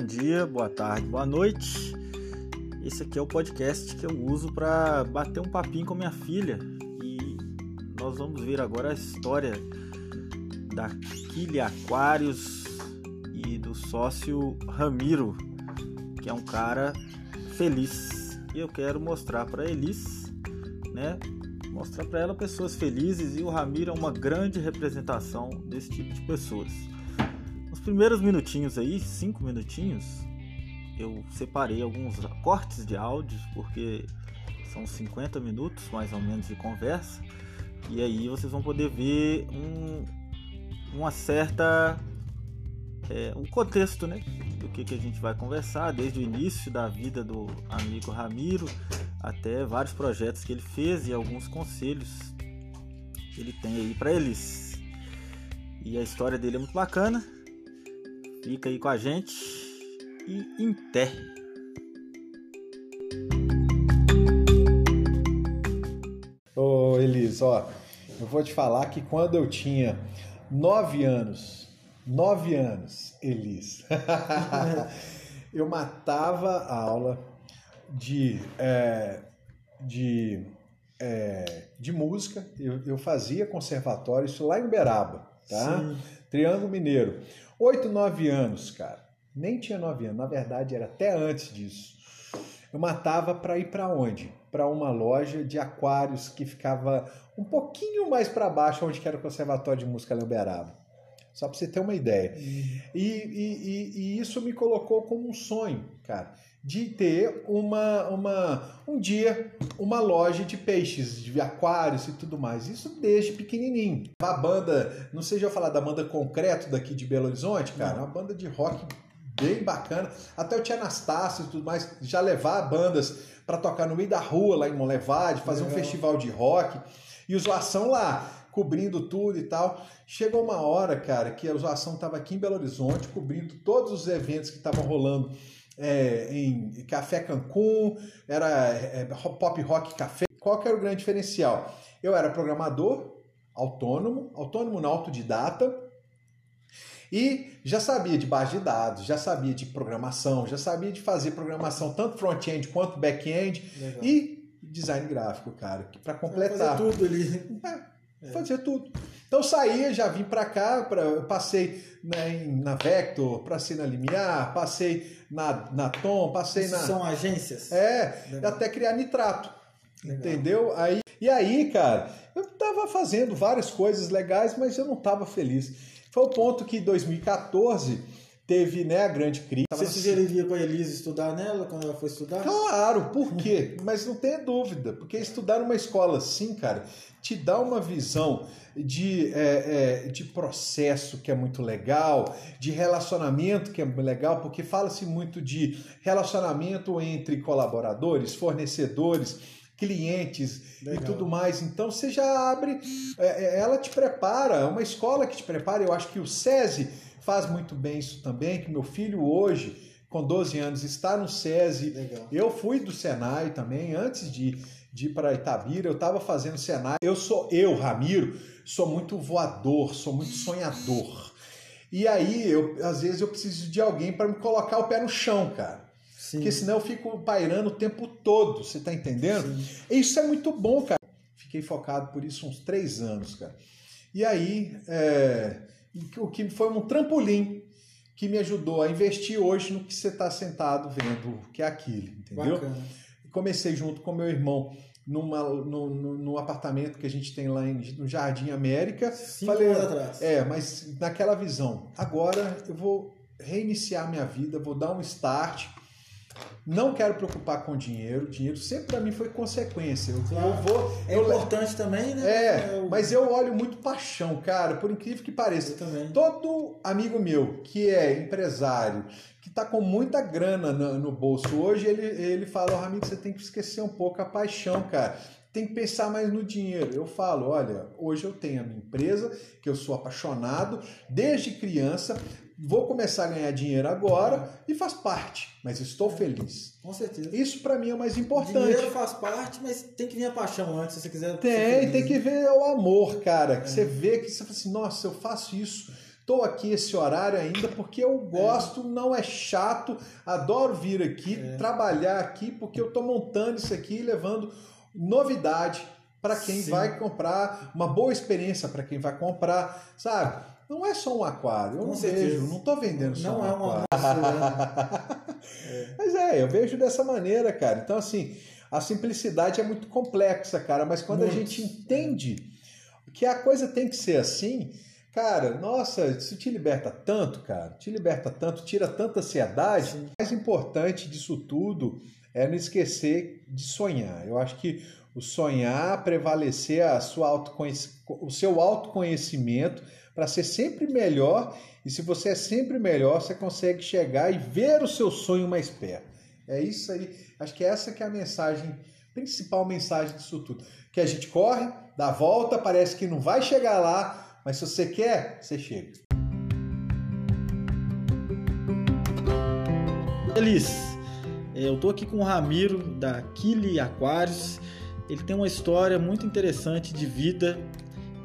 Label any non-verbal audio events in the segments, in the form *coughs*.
bom dia, boa tarde, boa noite. Esse aqui é o podcast que eu uso para bater um papinho com minha filha e nós vamos ver agora a história da Quilha Aquários e do sócio Ramiro, que é um cara feliz. E eu quero mostrar para Elis, né? Mostrar para ela pessoas felizes e o Ramiro é uma grande representação desse tipo de pessoas. Primeiros minutinhos aí, cinco minutinhos, eu separei alguns cortes de áudios, porque são 50 minutos mais ou menos de conversa, e aí vocês vão poder ver um, uma certa. É, um contexto né, do que, que a gente vai conversar, desde o início da vida do amigo Ramiro até vários projetos que ele fez e alguns conselhos que ele tem aí para eles. E a história dele é muito bacana. Fica aí com a gente e em té. Ô Elis, ó, eu vou te falar que quando eu tinha nove anos, nove anos, Elis, *laughs* eu matava a aula de, é, de, é, de música, eu, eu fazia conservatório, isso lá em Uberaba, tá? Sim. Triângulo Mineiro. Oito, nove anos, cara. Nem tinha nove anos, na verdade era até antes disso. Eu matava para ir para onde? Para uma loja de aquários que ficava um pouquinho mais para baixo, onde era o Conservatório de Música Lemberaba. Só para você ter uma ideia. Uhum. E, e, e, isso me colocou como um sonho, cara, de ter uma, uma, um dia uma loja de peixes, de aquários e tudo mais. Isso desde pequenininho. A banda, não sei se eu falar da banda Concreto daqui de Belo Horizonte, cara, uma banda de rock bem bacana. Até o Tia Anastácio e tudo mais, já levar bandas para tocar no meio da rua lá em Monlevade, fazer Legal. um festival de rock. E o Zoação lá, cobrindo tudo e tal. Chegou uma hora, cara, que a Zoação estava aqui em Belo Horizonte, cobrindo todos os eventos que estavam rolando é, em Café Cancún, era é, Pop Rock Café. Qual que era o grande diferencial? Eu era programador, autônomo, autônomo na autodidata, e já sabia de base de dados, já sabia de programação, já sabia de fazer programação tanto front-end quanto back-end e design gráfico, cara, para completar. Fazer tudo ali. É, é. Fazia tudo. Então saía, já vim para cá, pra, eu passei né, na Vector, passei na Limiar, passei na, na Tom, passei na. São agências? É, Legal. até criar nitrato. Legal. Entendeu? Aí, e aí, cara, eu tava fazendo várias coisas legais, mas eu não tava feliz. Foi o ponto que em 2014 teve né, a grande crise. Você sugeriria para a Elisa estudar nela quando ela for estudar? Claro, por quê? Mas não tenha dúvida, porque estudar numa escola assim, cara, te dá uma visão de, é, é, de processo que é muito legal, de relacionamento que é legal, porque fala-se muito de relacionamento entre colaboradores, fornecedores, clientes legal. e tudo mais. Então você já abre, é, é, ela te prepara, é uma escola que te prepara. Eu acho que o SESI faz muito bem isso também, que meu filho hoje com 12 anos está no SESI. Legal. Eu fui do Senai também, antes de, de ir para Itabira, eu estava fazendo Senai. Eu sou, eu, Ramiro, sou muito voador, sou muito sonhador. E aí, eu, às vezes, eu preciso de alguém para me colocar o pé no chão, cara. Sim. Porque senão eu fico pairando o tempo todo, você tá entendendo? Sim. Isso é muito bom, cara. Fiquei focado por isso uns três anos, cara. E aí, é, o que foi um trampolim que me ajudou a investir hoje no que você está sentado vendo, que é aquilo, entendeu? Bacana. Comecei junto com meu irmão numa, no, no, no, apartamento que a gente tem lá em, no Jardim América. Cinco Falei, anos atrás. É, mas naquela visão. Agora eu vou reiniciar minha vida, vou dar um start não quero preocupar com dinheiro. Dinheiro sempre para mim foi consequência. Eu, claro. eu vou. É eu, importante também, né? É, eu... mas eu olho muito paixão, cara. Por incrível que pareça. Eu também. Todo amigo meu que é empresário, que está com muita grana no, no, bolso hoje, ele, ele fala, oh, Ramiro, você tem que esquecer um pouco a paixão, cara tem que pensar mais no dinheiro. Eu falo, olha, hoje eu tenho a minha empresa, que eu sou apaixonado desde criança, vou começar a ganhar dinheiro agora e faz parte, mas estou feliz. Com certeza. Isso para mim é o mais importante. Dinheiro faz parte, mas tem que vir a paixão antes, se você quiser. Tem, tem que ver o amor, cara. Que é. você vê que você fala assim, nossa, eu faço isso tô aqui esse horário ainda porque eu gosto, é. não é chato, adoro vir aqui, é. trabalhar aqui, porque eu tô montando isso aqui e levando novidade para quem Sim. vai comprar, uma boa experiência para quem vai comprar, sabe? Não é só um aquário, eu Com não certeza. vejo, não estou vendendo só não um é aquário. Uma... é. *laughs* Mas é, eu vejo dessa maneira, cara. Então, assim, a simplicidade é muito complexa, cara, mas quando muito. a gente entende que a coisa tem que ser assim, cara, nossa, isso te liberta tanto, cara, te liberta tanto, tira tanta ansiedade. Sim. O mais importante disso tudo é não esquecer de sonhar. Eu acho que o sonhar, prevalecer a sua o seu autoconhecimento para ser sempre melhor. E se você é sempre melhor, você consegue chegar e ver o seu sonho mais perto. É isso aí. Acho que essa que é a mensagem, principal mensagem disso tudo. Que a gente corre, dá a volta, parece que não vai chegar lá, mas se você quer, você chega. Feliz. Eu tô aqui com o Ramiro da Kili Aquários. Ele tem uma história muito interessante de vida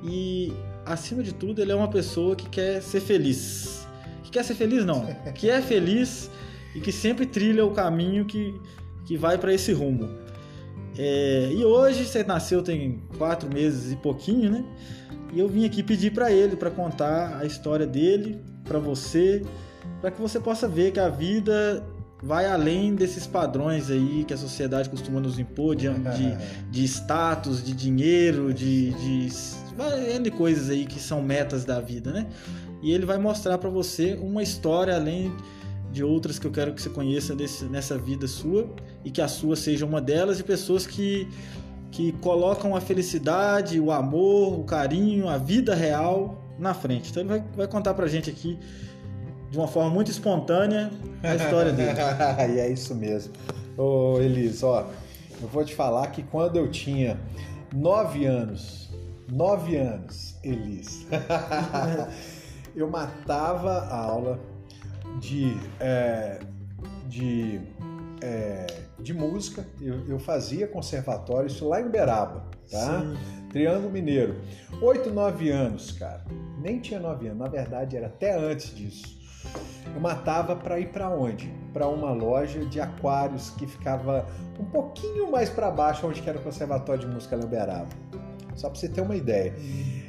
e acima de tudo, ele é uma pessoa que quer ser feliz. Que quer ser feliz, não. Que é feliz e que sempre trilha o caminho que, que vai para esse rumo. É, e hoje você nasceu tem quatro meses e pouquinho, né? E eu vim aqui pedir para ele para contar a história dele para você, para que você possa ver que a vida vai além desses padrões aí que a sociedade costuma nos impor de, de, *laughs* de status, de dinheiro, de, de N coisas aí que são metas da vida, né? E ele vai mostrar para você uma história além de outras que eu quero que você conheça desse, nessa vida sua e que a sua seja uma delas de pessoas que que colocam a felicidade, o amor, o carinho, a vida real na frente. Então ele vai, vai contar pra gente aqui de uma forma muito espontânea a história dele. *laughs* e é isso mesmo. Ô Elis, ó, eu vou te falar que quando eu tinha nove anos, Nove anos, Elis. *laughs* eu matava a aula de, é, de, é, de música. Eu, eu, fazia conservatório, isso lá em Uberaba, tá? Sim. Triângulo Mineiro. Oito, nove anos, cara. Nem tinha nove anos, na verdade era até antes disso. Eu matava para ir para onde? Para uma loja de aquários que ficava um pouquinho mais para baixo, onde era o Conservatório de Música Uberaba. Só para você ter uma ideia.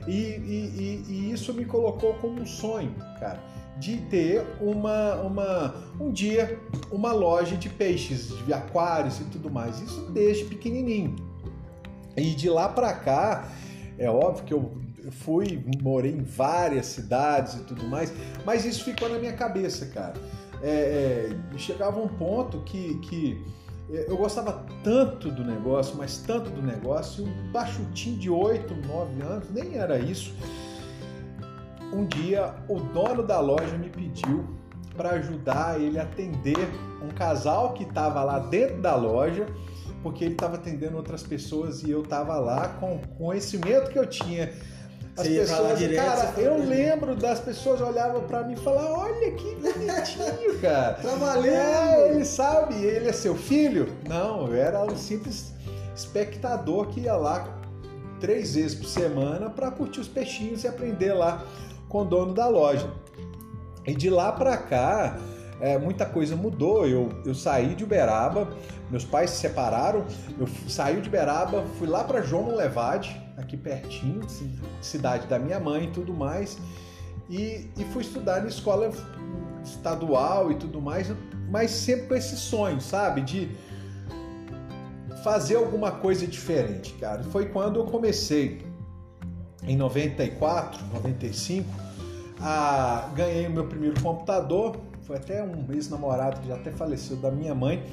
E, e, e, e, isso me colocou como um sonho, cara, de ter uma, uma, um dia uma loja de peixes, de aquários e tudo mais. Isso desde pequenininho. E de lá para cá, é óbvio que eu fui, morei em várias cidades e tudo mais, mas isso ficou na minha cabeça, cara. É, é, chegava um ponto que, que é, eu gostava tanto do negócio, mas tanto do negócio, um baixutinho de 8, 9 anos, nem era isso. Um dia o dono da loja me pediu para ajudar ele a atender um casal que estava lá dentro da loja, porque ele estava atendendo outras pessoas e eu estava lá com o conhecimento que eu tinha as Você pessoas, direto, cara, eu lembro das pessoas olhavam para mim e falavam: Olha que bonitinho, *laughs* cara. Trabalhando. É, ele sabe, ele é seu filho? Não, eu era um simples espectador que ia lá três vezes por semana para curtir os peixinhos e aprender lá com o dono da loja. E de lá para cá, é, muita coisa mudou. Eu, eu saí de Uberaba, meus pais se separaram, eu saí de Uberaba, fui lá para João Levade, aqui pertinho, cidade da minha mãe e tudo mais, e, e fui estudar na escola estadual e tudo mais, mas sempre com esse sonho, sabe, de fazer alguma coisa diferente, cara. Foi quando eu comecei em 94, 95, a ganhei o meu primeiro computador. Foi até um ex-namorado que já até faleceu da minha mãe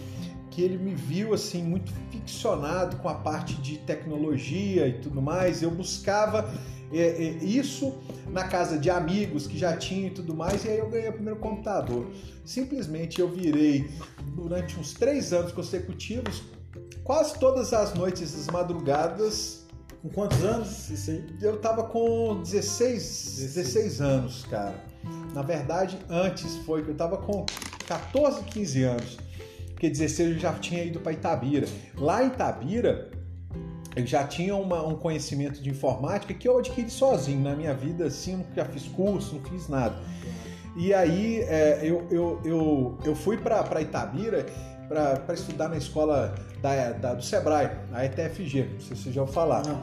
que ele me viu assim muito ficcionado com a parte de tecnologia e tudo mais. Eu buscava é, é, isso na casa de amigos que já tinham e tudo mais, e aí eu ganhei o primeiro computador. Simplesmente eu virei durante uns três anos consecutivos, quase todas as noites, as madrugadas. Com quantos anos isso aí? Eu tava com 16, 16 anos, cara. Na verdade, antes foi que eu tava com 14, 15 anos porque 16 eu já tinha ido para Itabira. Lá em Itabira, eu já tinha uma, um conhecimento de informática que eu adquiri sozinho na minha vida, assim, nunca fiz curso, não fiz nada. E aí é, eu, eu, eu, eu fui para Itabira para estudar na escola da, da, do Sebrae, a ETFG, não sei se você já ouviu falar. Não.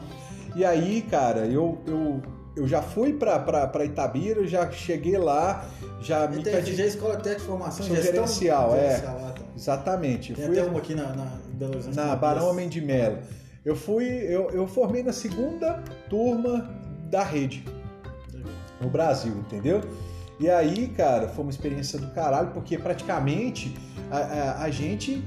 E aí, cara, eu, eu, eu já fui para Itabira, já cheguei lá, já me ETFG é Escola Técnica de Formação Gestão Gerencial, é. Tá. Exatamente. Tem fui, até uma aqui na, na Belo Horizonte. Na Barão Homem de Melo. Eu fui, eu, eu formei na segunda turma da rede no Brasil, entendeu? E aí, cara, foi uma experiência do caralho, porque praticamente a, a, a gente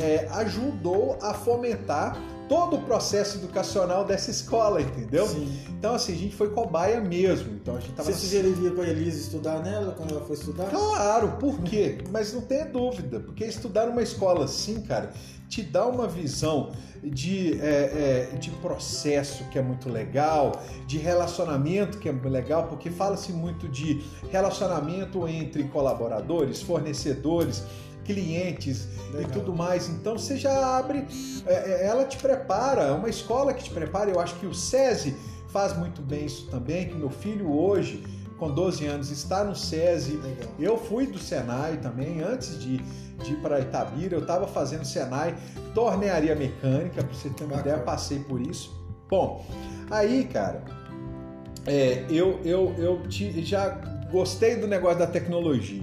é, ajudou a fomentar todo o processo educacional dessa escola, entendeu? Sim. Então, assim, a gente foi cobaia mesmo. Então, a gente tava... Você sugeriria para a Elisa estudar nela quando ela for estudar? Claro, por quê? *laughs* Mas não tenha dúvida, porque estudar numa escola assim, cara, te dá uma visão de, é, é, de processo que é muito legal, de relacionamento que é muito legal, porque fala-se muito de relacionamento entre colaboradores, fornecedores, clientes Legal. e tudo mais. Então você já abre, é, é, ela te prepara, é uma escola que te prepara. Eu acho que o SESI faz muito bem isso também, que meu filho hoje, com 12 anos, está no SESI. Legal. Eu fui do Senai também, antes de de ir para Itabira, eu estava fazendo Senai, tornearia mecânica, para você ter uma Bacana. ideia, passei por isso. Bom, aí, cara, é, eu, eu, eu te, já gostei do negócio da tecnologia.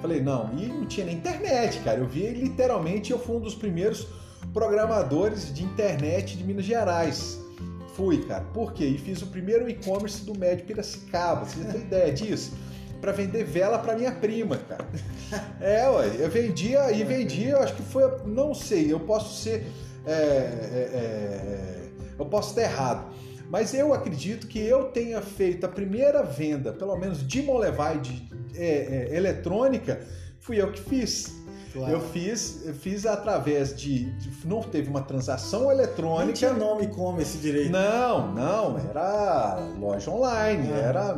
Falei, não, e não tinha nem internet, cara. Eu vi literalmente, eu fui um dos primeiros programadores de internet de Minas Gerais. Fui, cara. Por quê? E fiz o primeiro e-commerce do Médio Piracicaba. Você tem ideia disso? para vender vela para minha prima, cara. *laughs* É, ué, eu vendia e vendia, eu acho que foi, não sei, eu posso ser, é, é, é, eu posso estar errado, mas eu acredito que eu tenha feito a primeira venda, pelo menos de Molevai de é, é, eletrônica, fui eu que fiz. Claro. Eu fiz, fiz através de, de, Não teve uma transação eletrônica. Não tinha nome e-commerce direito. Não, não, era loja online. É. Era.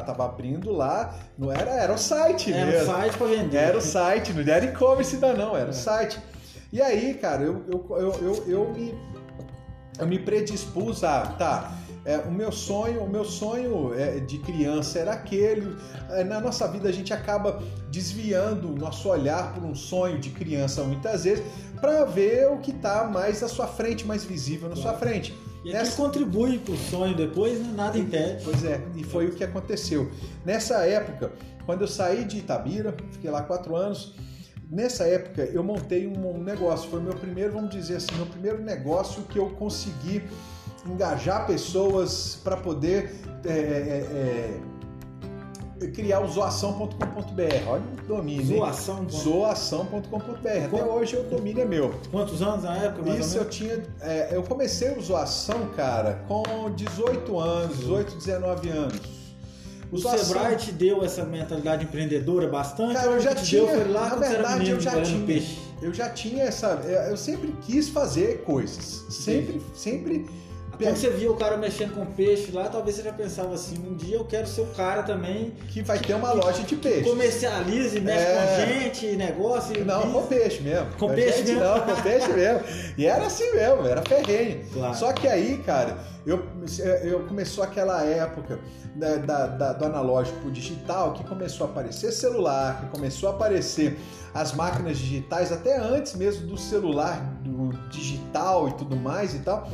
Tava abrindo lá. Não era, era o site era mesmo. Era o site para vender. Era o site, não era e-commerce ainda não, era é. o site. E aí, cara, eu, eu, eu, eu, eu me. Eu me predispus a. Tá é, o meu sonho, o meu sonho é, de criança era aquele. É, na nossa vida a gente acaba desviando o nosso olhar por um sonho de criança muitas vezes para ver o que está mais à sua frente, mais visível na claro. sua frente. E Nessa... contribui para o sonho depois, né? nada impede. Pois é, e foi o que aconteceu. Nessa época, quando eu saí de Itabira, fiquei lá quatro anos, nessa época eu montei um negócio. Foi meu primeiro, vamos dizer assim, meu primeiro negócio que eu consegui engajar pessoas para poder é, é, é, criar o zoação.com.br. Olha o domínio. Zoação. Zoação.com.br. Até hoje o domínio é meu. Quantos anos na época? Isso eu tinha. É, eu comecei o Zoação, cara, com 18 anos, 18, 19 anos. O Sebrae te deu essa mentalidade empreendedora bastante? Cara, eu já tinha. Deu, foi lá na verdade, eu já tinha. Peixe. Eu já tinha essa. Eu sempre quis fazer coisas. Sempre, sempre quando você via o cara mexendo com peixe lá, talvez você já pensava assim, um dia eu quero ser o cara também que vai que, ter uma loja de peixe. Comercialize, mexe é... com gente, negócio. Não, com peixe mesmo. Com, com peixe gente, mesmo. Não, com peixe mesmo. E era assim mesmo, era ferrenho. Claro. Só que aí, cara, eu, eu começou aquela época da, da, da, do analógico digital que começou a aparecer celular, que começou a aparecer as máquinas digitais, até antes mesmo do celular do digital e tudo mais e tal.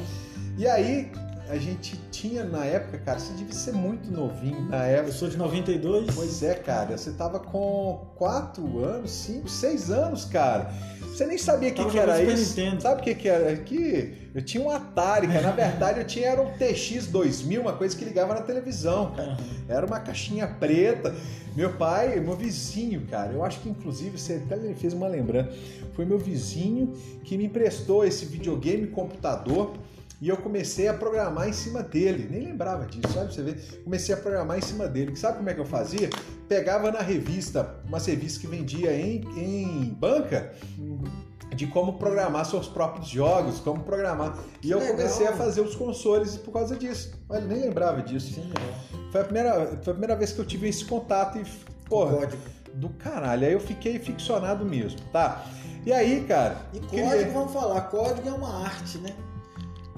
E aí, a gente tinha na época, cara, você devia ser muito novinho na época. Eu sou de 92. Pois é, cara, você tava com 4 anos, 5, 6 anos, cara. Você nem sabia o que, que era isso. Nintendo. Sabe o que, que era? Que eu tinha um Atari, que na *laughs* verdade eu tinha era um TX2000, uma coisa que ligava na televisão, cara. Era uma caixinha preta. Meu pai, meu vizinho, cara, eu acho que inclusive você até me fez uma lembrança. Foi meu vizinho que me emprestou esse videogame computador e eu comecei a programar em cima dele. Nem lembrava disso, sabe? Você vê? Comecei a programar em cima dele. Sabe como é que eu fazia? Pegava na revista, uma revista que vendia em, em banca, de como programar seus próprios jogos, como programar. E eu legal. comecei a fazer os consoles por causa disso. Olha, nem lembrava disso. Sim, foi, a primeira, foi a primeira vez que eu tive esse contato e, porra, código. do caralho. Aí eu fiquei ficcionado mesmo, tá? E aí, cara. E código, queria... vamos falar, código é uma arte, né?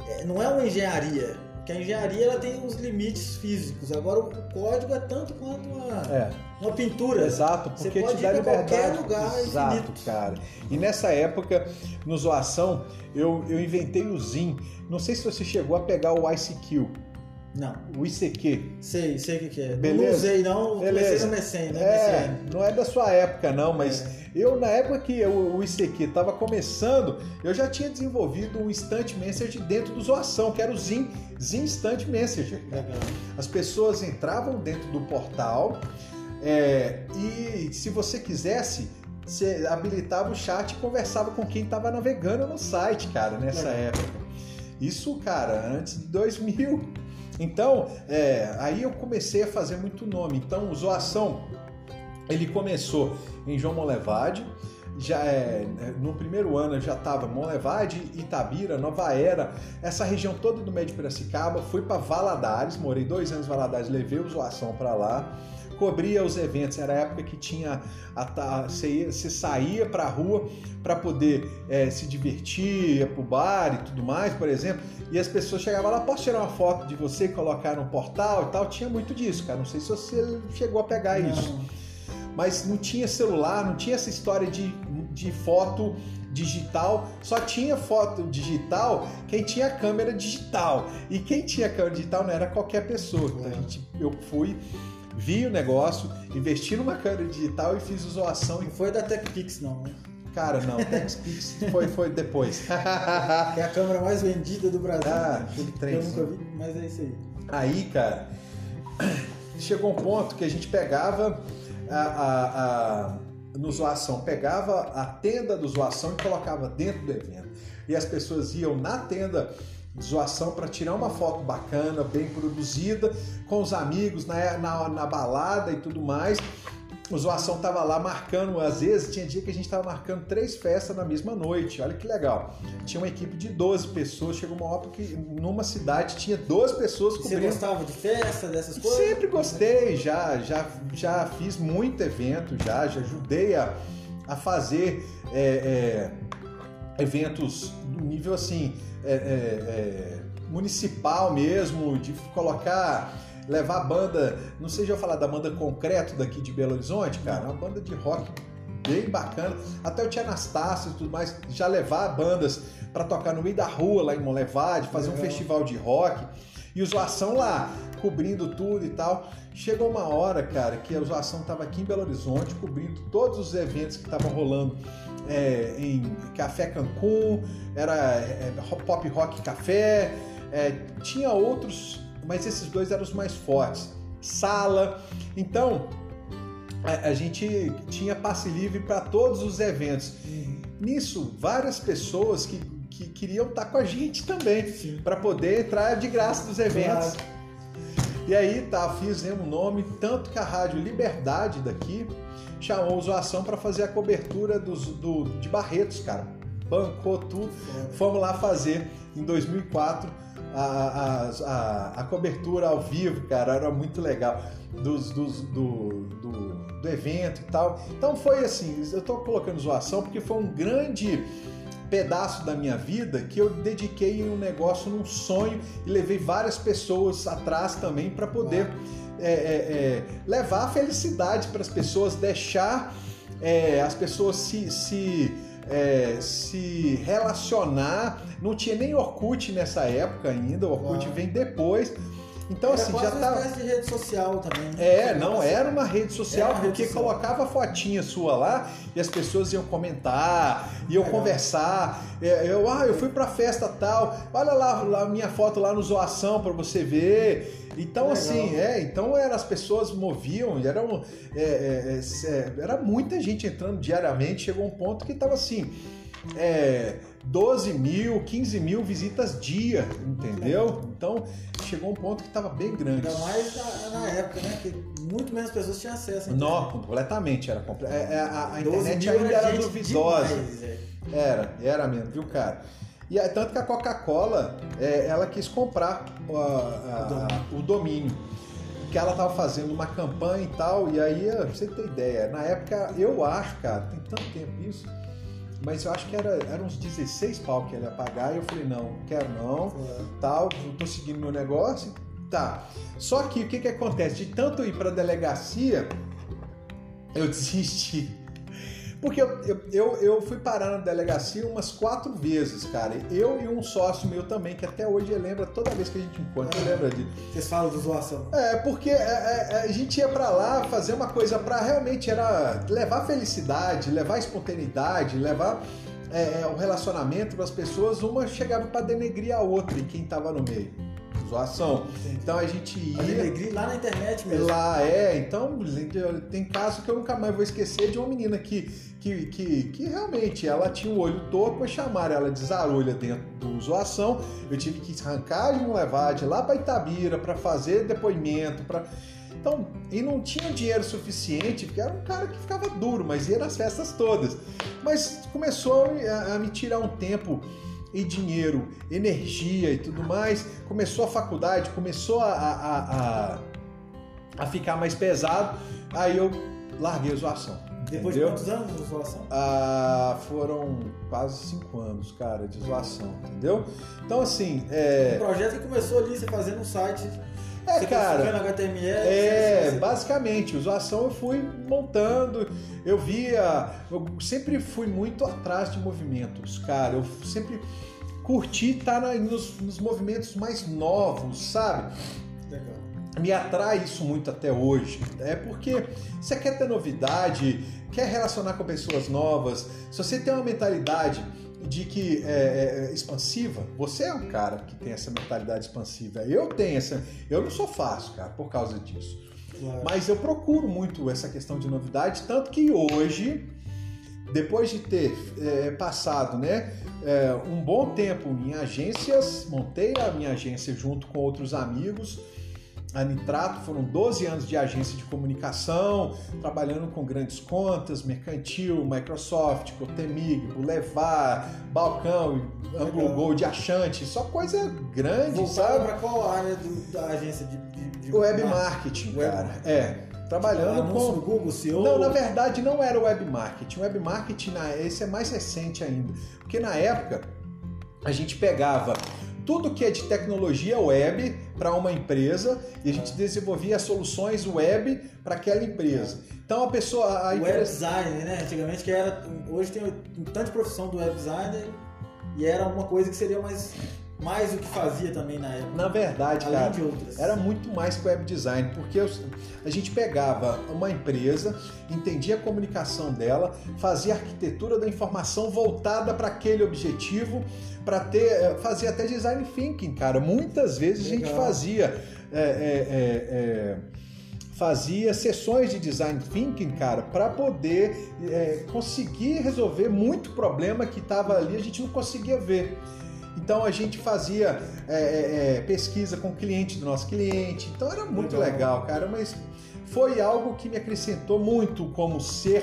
É, não é uma engenharia. Porque a engenharia ela tem uns limites físicos. Agora o código é tanto quanto uma, É. uma pintura. Exato, Você porque pode te dá liberdade. qualquer lugar Exato, infinito. cara. E nessa época, no Zoação, eu, eu inventei o Zin. Não sei se você chegou a pegar o ICQ, Não. o ICQ. Sei, sei o que, que é. Beleza. Não usei não, Beleza. comecei no Mecen, né? É, MSN. não é da sua época não, mas É. eu na época que o, o ICQ estava começando, eu já tinha desenvolvido um Instant Messenger dentro do Zoação, que era o Zin, Instant Messenger. Legal. As pessoas entravam dentro do portal é, e se você quisesse, você habilitava o chat e conversava com quem estava navegando no site, cara, nessa Legal. época. Isso, cara, antes de 2000. Então, é, aí eu comecei a fazer muito nome. Então, o Zoação, ele começou em João Molevade, já é, no primeiro ano já estava Monlevade, Itabira, Nova Era, essa região toda do Médio Piracicaba, fui para Valadares, morei dois anos em Valadares, levei o Zoação para lá, cobria os eventos, era a época que tinha a, ta- você, ia- você saía para a rua para poder é, se divertir, ia pro bar e tudo mais, por exemplo, e as pessoas chegavam lá, posso tirar uma foto de você e colocar no portal e tal, tinha muito disso, cara, não sei se você chegou a pegar isso Não. mas não tinha celular, não tinha essa história de, de foto digital, só tinha foto digital quem tinha câmera digital. E quem tinha câmera digital não era qualquer pessoa. Então a gente, eu fui, vi o negócio, investi numa câmera digital e fiz zoação. Não foi da TechPix não, né? Cara, não, TechPix foi, foi depois. *laughs* É a câmera mais vendida do Brasil. Ah, eu nunca vi, mas é isso aí. Aí, cara, chegou um ponto que a gente pegava a, a, a- no zoação, pegava a tenda do zoação e colocava dentro do evento. E as pessoas iam na tenda zoação para tirar uma foto bacana, bem produzida, com os amigos na, na, na balada e tudo mais. O Zoação tava lá marcando, às vezes tinha dia que a gente tava marcando três festas na mesma noite. Olha que legal. Tinha uma equipe de 12 pessoas, chegou uma hora que numa cidade tinha 12 pessoas Você cobrindo. gostava de festa, dessas coisas? Sempre gostei, já, já, já fiz muito evento, já, já ajudei a, a fazer é, é, eventos do nível assim é, é, é, municipal mesmo, de colocar, levar a banda, não sei se eu falar da banda concreto daqui de Belo Horizonte, cara, uma banda de rock bem bacana. Até o Tia Anastácio e tudo mais, já levar bandas para tocar no meio da rua lá em Molevade, fazer um Legal. festival de rock. E o Zoação lá, cobrindo tudo e tal. Chegou uma hora, cara, que a Zoação tava aqui em Belo Horizonte, cobrindo todos os eventos que estavam rolando é, em Café Cancún, era é, Pop Rock Café, é, tinha outros, mas esses dois eram os mais fortes. Sala. Então, a, a gente tinha passe livre para todos os eventos. Nisso, várias pessoas que, que queriam estar com a gente também, para poder entrar de graça nos eventos. Claro. E aí, tá, fizemos o nome, tanto que a Rádio Liberdade daqui chamou o Zoação para fazer a cobertura dos, do, de Barretos, cara. Bancou tudo. Fomos lá fazer em 2004 a, a, a, a cobertura ao vivo, cara, era muito legal dos, dos- do, do, do evento e tal. Então foi assim, eu tô colocando zoação porque foi um grande pedaço da minha vida que eu dediquei em um negócio, num sonho e levei várias pessoas atrás também para poder é, é, é, levar a felicidade para as pessoas, deixar é, as pessoas se, se, é, se relacionar. Não tinha nem Orkut nessa época ainda, o Orkut Uau. vem depois. Então, Era assim, já uma tá. espécie de rede social também. né? É, não, era uma rede social, uma rede porque social. colocava a fotinha sua lá e as pessoas iam comentar, iam Legal. conversar. É, Eu, ah, eu fui pra festa tal, olha lá, a minha foto lá no Zoação pra você ver. Então, Legal. assim, é, então era, as pessoas moviam, e era, um- é, é, é, é, era muita gente entrando diariamente, chegou um ponto que tava assim. É, 12 mil, 15 mil visitas dia, entendeu? Então chegou um ponto que estava bem grande. Ainda mais na, na época, né? Que muito menos pessoas tinham acesso. Não, completamente. Era é, é, a, a 12 internet ainda era duvidosa. demais, é. Era, era mesmo, viu, cara? E tanto que a Coca-Cola, é, ela quis comprar a- a- o domínio. Que ela tava fazendo uma campanha e tal, e aí, pra você ter ideia, na época, eu acho, cara, tem tanto tempo isso, mas eu acho que era, era uns 16 pau que ele ia pagar, e eu falei, não, quero não, tal, não tô seguindo meu negócio, tá. Só que o que que acontece? De tanto ir pra delegacia, eu *laughs* desisti. Porque eu, eu, eu, fui parar na delegacia umas quatro vezes, cara. Eu e um sócio meu também, que até hoje lembra, toda vez que a gente encontra, ele lembra disso. Vocês falam do zoação. É, porque é, é, a gente ia pra lá fazer uma coisa pra realmente era levar felicidade, levar espontaneidade, levar é, é, o relacionamento para as pessoas. Uma chegava pra denegrir a outra e quem tava no meio. Zoação. Então a gente ia. A Denegri lá na internet mesmo. Lá é, então tem caso que eu nunca mais vou esquecer de uma menina que, que, que, que realmente ela tinha o olho torto, mas chamaram ela de zarolha dentro do zoação. Eu tive que arrancar e não levar de lá para Itabira para fazer depoimento, para então, e não tinha dinheiro suficiente, porque era um cara que ficava duro, mas ia nas festas todas. Mas começou a, a me tirar um tempo e dinheiro, energia e tudo mais. Começou a faculdade, começou a, a, a, a ficar mais pesado. Aí eu larguei a zoação. Depois entendeu? de quantos anos de zoação? Ah, foram quase cinco anos, cara, de zoação, entendeu? Então, assim. É... Um projeto que começou ali, você fazendo um site. É, você cara. HTML. É, você- você- basicamente, o zoação eu fui montando, eu via, eu sempre fui muito atrás de movimentos, cara, eu sempre curti estar na- nos, nos movimentos mais novos, sabe? Legal. Me atrai isso muito até hoje, é porque você quer ter novidade, quer relacionar com pessoas novas, se você tem uma mentalidade de que é, é, expansiva, você é um cara que tem essa mentalidade expansiva. Eu tenho essa, eu não sou fácil, cara, por causa disso. Mas eu procuro muito essa questão de novidade, tanto que hoje, depois de ter é, passado né, é, um bom tempo em agências, montei a minha agência junto com outros amigos. A Nitrato foram 12 anos de agência de comunicação, trabalhando com grandes contas, Mercantil, Microsoft, Cotemig, Boulevard, Balcão, Anglo. Gold, Achante, só coisa grande, Voltado sabe? pra qual área do- da agência de, de, de Web marketing, Web cara. É. Trabalhando no com. Google, SEO. Não, na verdade não era web marketing. Web marketing, na- esse é mais recente ainda. Porque na época a gente pegava tudo que é de tecnologia web para uma empresa e a gente desenvolvia soluções web para aquela empresa. Então a pessoa. A web empresa, designer, né? Antigamente que era. Hoje tem de profissão do web designer e era uma coisa que seria mais, mais o que fazia também na época. na verdade, além cara. de outras. Era muito mais que web design, porque eu- a gente pegava uma empresa, entendia a comunicação dela, fazia a arquitetura da informação voltada para aquele objetivo, para ter, eh, fazia até design thinking, cara. Muitas vezes a gente Legal. fazia é, é, é, fazia sessões de design thinking, cara, para poder é, conseguir resolver muito problema que estava ali a gente não conseguia ver. Então a gente fazia é, é, é, pesquisa com o cliente do nosso cliente. Então era muito Legal. legal, cara. Mas foi algo que me acrescentou muito como ser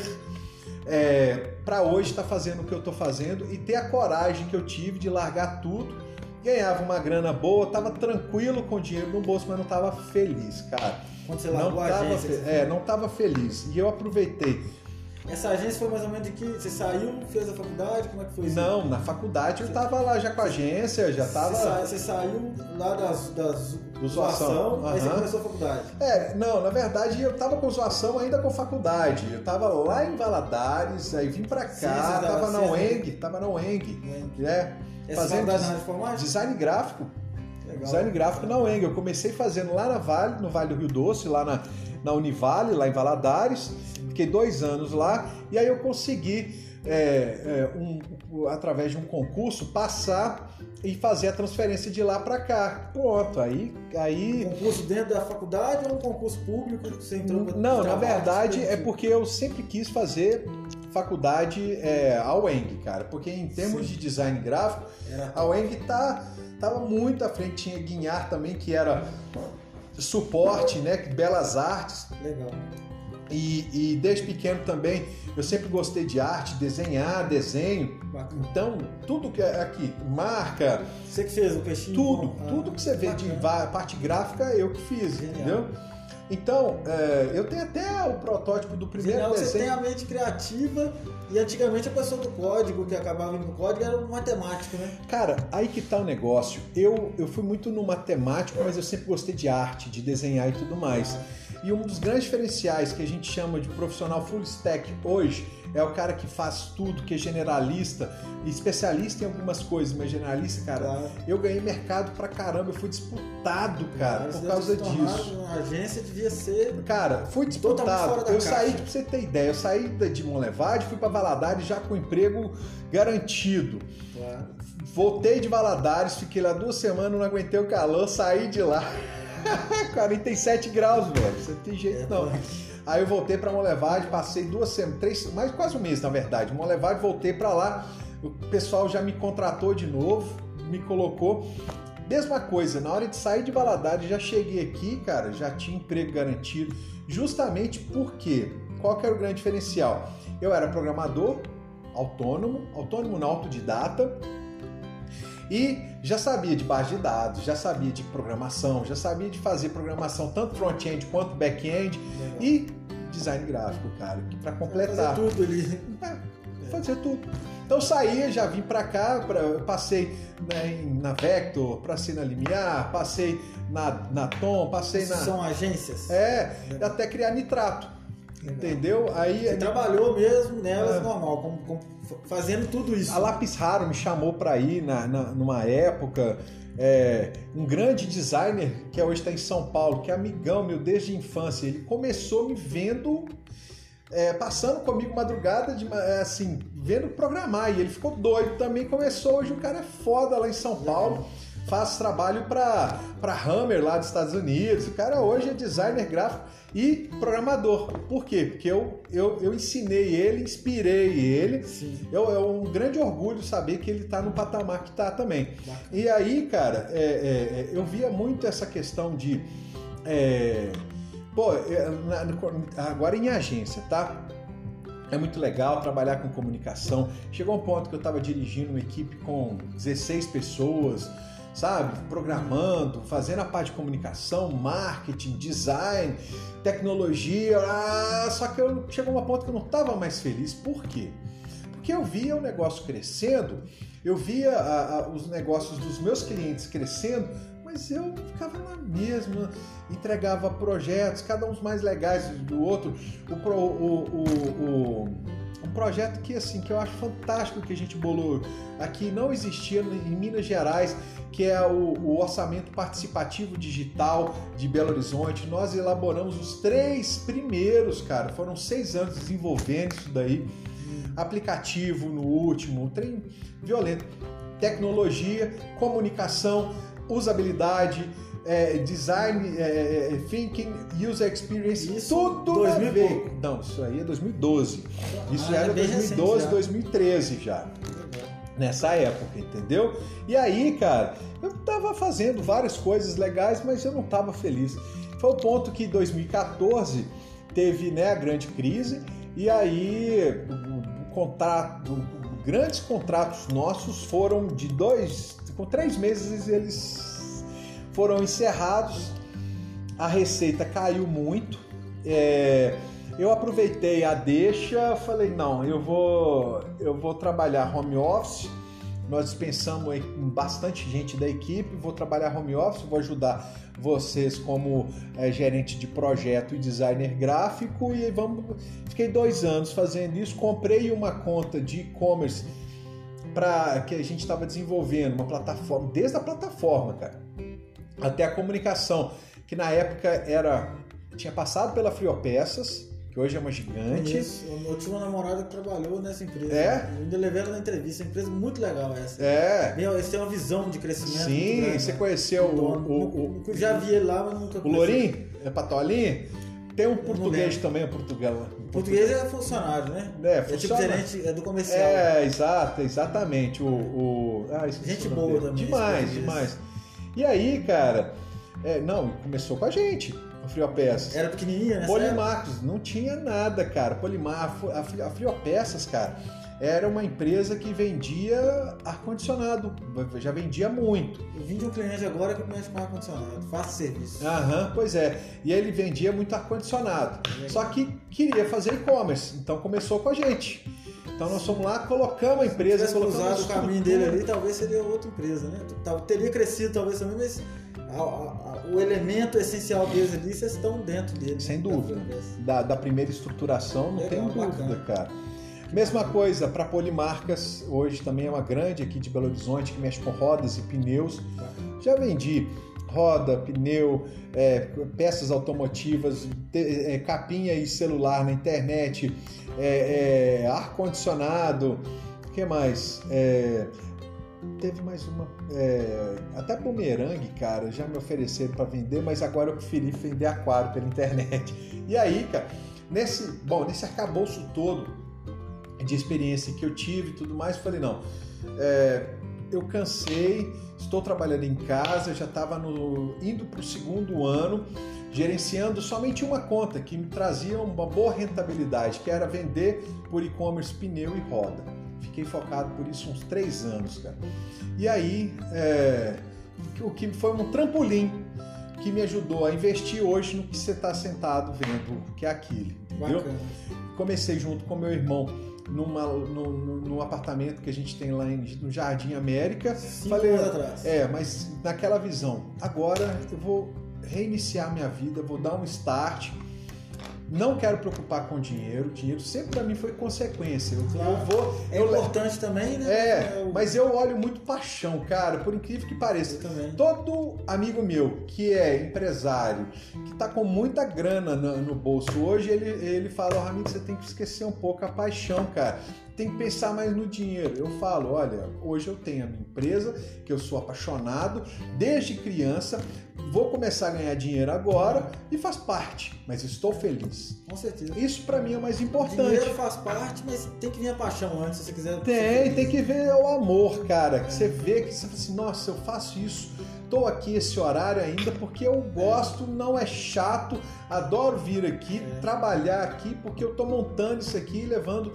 para hoje estar fazendo o que eu estou fazendo e ter a coragem que eu tive de largar tudo. Ganhava uma grana boa, tava tranquilo com dinheiro no bolso, mas não tava feliz, cara. Quando você Não largou a tava, agência. fe- você- é, não tava feliz. E eu aproveitei. Essa agência foi mais ou menos de que você saiu, fez a faculdade, como é que foi isso? Não, na faculdade eu tava lá já com a agência, já Você, tava. sa- você saiu lá das, das Do zoação, aí você começou a faculdade. É, não, na verdade eu tava com zoação ainda com faculdade. Eu tava lá em Valadares, aí vim pra cá, da- tava na UENG, tava na UENG, né? Essa Fazendo na informática? Design gráfico. Legal. Design gráfico na UENG. Eu comecei fazendo lá na Vale, no Vale do Rio Doce, lá na, na Univale, lá em Valadares. Fiquei dois anos lá e aí eu consegui, é, é, um- através de um concurso, passar e fazer a transferência de lá para cá. Pronto, aí, aí Um concurso dentro da faculdade ou um concurso público que você entrou Não, na verdade é porque eu sempre quis fazer faculdade é, a UENG, cara. Porque em termos Sim. de design gráfico, Era a UENG tá, tava muito à frente. Tinha Guinhar também, que era suporte, né? Belas artes. legal. E, e desde pequeno também eu sempre gostei de arte, desenhar, desenho. Bacana. Então, tudo que é aqui, marca, Você que fez o peixinho? tudo, bom? Ah, tudo que você vê de bacana. parte gráfica, eu que fiz, Genial. entendeu? Então, é, eu tenho até o protótipo do primeiro Genial, desenho. você tem a mente criativa e antigamente a pessoa do código, que acabava indo no código, era um matemático, né? Cara, aí que tá o negócio. Eu, eu fui muito no matemático, mas eu sempre gostei de arte, de desenhar e tudo mais. E um dos grandes diferenciais que a gente chama de profissional full stack hoje é o cara que faz tudo, que é generalista, especialista em algumas coisas, mas generalista, cara. Claro. Eu ganhei mercado pra caramba, eu fui disputado, cara, Você por causa disso. Uma agência devia ser. Cara, fui disputado. Eu caixa. saí, pra você ter ideia, eu saí de Monlevade, fui pra Valadares já com emprego garantido. Claro. Voltei de Valadares, fiquei lá duas semanas, não aguentei o calor, saí de lá. *laughs* 47 graus, velho. Você não tem jeito É, não. Aí eu voltei pra Monlevade, passei duas semanas, três, mais quase um mês na verdade. Monlevade, voltei pra lá. O pessoal já me contratou de novo, me colocou. Mesma coisa, na hora de sair de Valadares, já cheguei aqui, cara, já tinha emprego garantido. Justamente porque, qual que era o grande diferencial? Eu era programador, autônomo, autônomo na autodidata, e já sabia de base de dados, já sabia de programação, já sabia de fazer programação tanto front-end quanto back-end Legal. e design gráfico, cara, para completar, Fazer tudo ali. é, fazer tudo. Então eu saía, já vim para cá, pra, eu passei na, em- na Vector, passei na Limiar, passei na, na Tom, passei na São agências. é, Legal. até criar nitrato. Entendeu? Aí Você trabalhou mesmo nelas É. normal, com- com- fazendo tudo isso. A Lápis Raro me chamou para ir na, na- numa época. é, um grande designer que hoje está em São Paulo, que é amigão meu desde a infância. Ele começou me vendo, é, passando comigo madrugada, de, é, assim, vendo programar. E ele ficou doido também. Começou hoje, o cara é foda lá em São Paulo. Faz trabalho para Hammer lá dos Estados Unidos. O cara hoje é designer gráfico e programador. Por quê? Porque eu, eu, eu ensinei ele, inspirei ele. Sim. Eu, é um grande orgulho saber que ele está no patamar que está também. Bacana. E aí, cara, é, é, é, eu via muito essa questão de. é, pô, é, agora em agência, tá? É muito legal trabalhar com comunicação. Chegou um ponto que eu estava dirigindo uma equipe com 16 pessoas, sabe? Programando, fazendo a parte de comunicação, marketing, design, tecnologia. Ah, só que eu, chegou uma ponto que eu não estava mais feliz. Por quê? Porque eu via o negócio crescendo, eu via a- a- os negócios dos meus clientes crescendo, mas eu ficava na mesma, entregava projetos, cada um mais legais do outro. O, o- o- o- projeto que assim que eu acho fantástico que a gente bolou aqui não existia em Minas Gerais, que é o, o orçamento participativo digital de Belo Horizonte. Nós elaboramos os três primeiros, cara. Foram seis anos desenvolvendo isso daí aplicativo no último, um trem violento. Tecnologia, comunicação, usabilidade, é, design, é, é, thinking, user experience, Isso, tudo 2000 a e ver. Não, isso aí é 2012. Isso Ah, já é era recente 2012, já. 2013 já nessa época, entendeu? E aí, cara, eu tava fazendo várias coisas legais, mas eu não tava feliz. Foi o ponto que em 2014 teve né, a grande crise e aí o, o contrato, grandes contratos nossos foram de dois, com três meses eles foram encerrados. A receita caiu muito. É, eu aproveitei a deixa, falei não, eu vou eu vou trabalhar home office. Nós dispensamos bastante gente da equipe, vou trabalhar home office, vou ajudar vocês como é, gerente de projeto e designer gráfico e vamos. Fiquei dois anos fazendo isso, comprei uma conta de e-commerce para que a gente estava desenvolvendo uma plataforma, desde a plataforma, cara, até a comunicação, que na época era tinha passado pela Friopeças, que hoje é uma gigante. Conheço. Eu, tinha uma namorada que trabalhou nessa empresa. É? Eu ainda levei ela na entrevista. Uma empresa muito legal essa. É. Bem, Eles têm uma visão de crescimento. Sim, grande, você né? conheceu o, dono. o, o, Já vi ele lá, mas nunca o conheci. Lourim? É Patolinho? Tem um português também, um português. O português é funcionário, né? É, É tipo gerente, é do comercial. É, exato, exatamente. O, o... Ah, Gente o boa também, Demais, esse demais. E aí, cara, é, não, começou com a gente, o Friopeças. Era pequenininha, né? Polimarcos, não tinha nada, cara. Polimar, a, a Friopeças, cara, era uma empresa que vendia ar-condicionado, já vendia muito. Eu vim de um cliente agora que mexe com ar-condicionado, faço serviço. Aham, pois é. E ele vendia muito ar-condicionado. Só que queria fazer e-commerce, então começou com a gente. Então nós fomos lá, colocamos a empresa, Se tivesse cruzado o caminho dele ali, talvez seria outra empresa, né? Teria crescido talvez também, mas a- a- a- o elemento essencial deles ali, vocês estão dentro dele. Sem né? dúvida. Da, da primeira estruturação, não Legal, tem dúvida, bacana. cara. Mesma coisa para Polimarcas, hoje também é uma grande aqui de Belo Horizonte que mexe com rodas e pneus. Já vendi roda, pneu, é, peças automotivas, te- é, capinha e celular na internet, é, é, ar-condicionado, o que mais? É, teve mais uma. é, até bumerangue, cara, já me ofereceram para vender, mas agora eu preferi vender aquário pela internet. E aí, cara, nesse, bom, nesse arcabouço todo de experiência que eu tive e tudo mais, falei, não, é, eu cansei, estou trabalhando em casa, já estava indo para o segundo ano, gerenciando somente uma conta que me trazia uma boa rentabilidade, que era vender por e-commerce pneu e roda. Fiquei focado por isso uns três anos, cara. E aí, é, o que foi um trampolim que me ajudou a investir hoje no que você está sentado vendo, que é aquilo? Bacana. Comecei junto com meu irmão numa, num, apartamento que a gente tem lá em, no Jardim América. Cinco Falei, anos atrás. é, mas naquela visão. Agora eu vou reiniciar minha vida, vou dar um start. Não quero preocupar com dinheiro. Dinheiro sempre para mim foi consequência. Eu, Claro. eu vou. É eu, importante também, né? é, o- mas eu olho muito paixão, cara, por incrível que pareça. Eu também. Todo amigo meu que é empresário, que tá com muita grana no, no bolso hoje, ele, ele fala, oh, amigo, você tem que esquecer um pouco a paixão, cara. Tem que pensar mais no dinheiro. Eu falo, olha, hoje eu tenho a minha empresa, que eu sou apaixonado desde criança, vou começar a ganhar dinheiro agora e faz parte, mas estou feliz. Com certeza. Isso para mim é o mais importante. Dinheiro faz parte, mas tem que vir a paixão antes, se você quiser. ser Tem, tem que ver o amor, cara. Que você vê que você fala assim, nossa, eu faço isso, tô aqui esse horário ainda porque eu gosto, não é chato, adoro vir aqui, É. trabalhar aqui, porque eu tô montando isso aqui e levando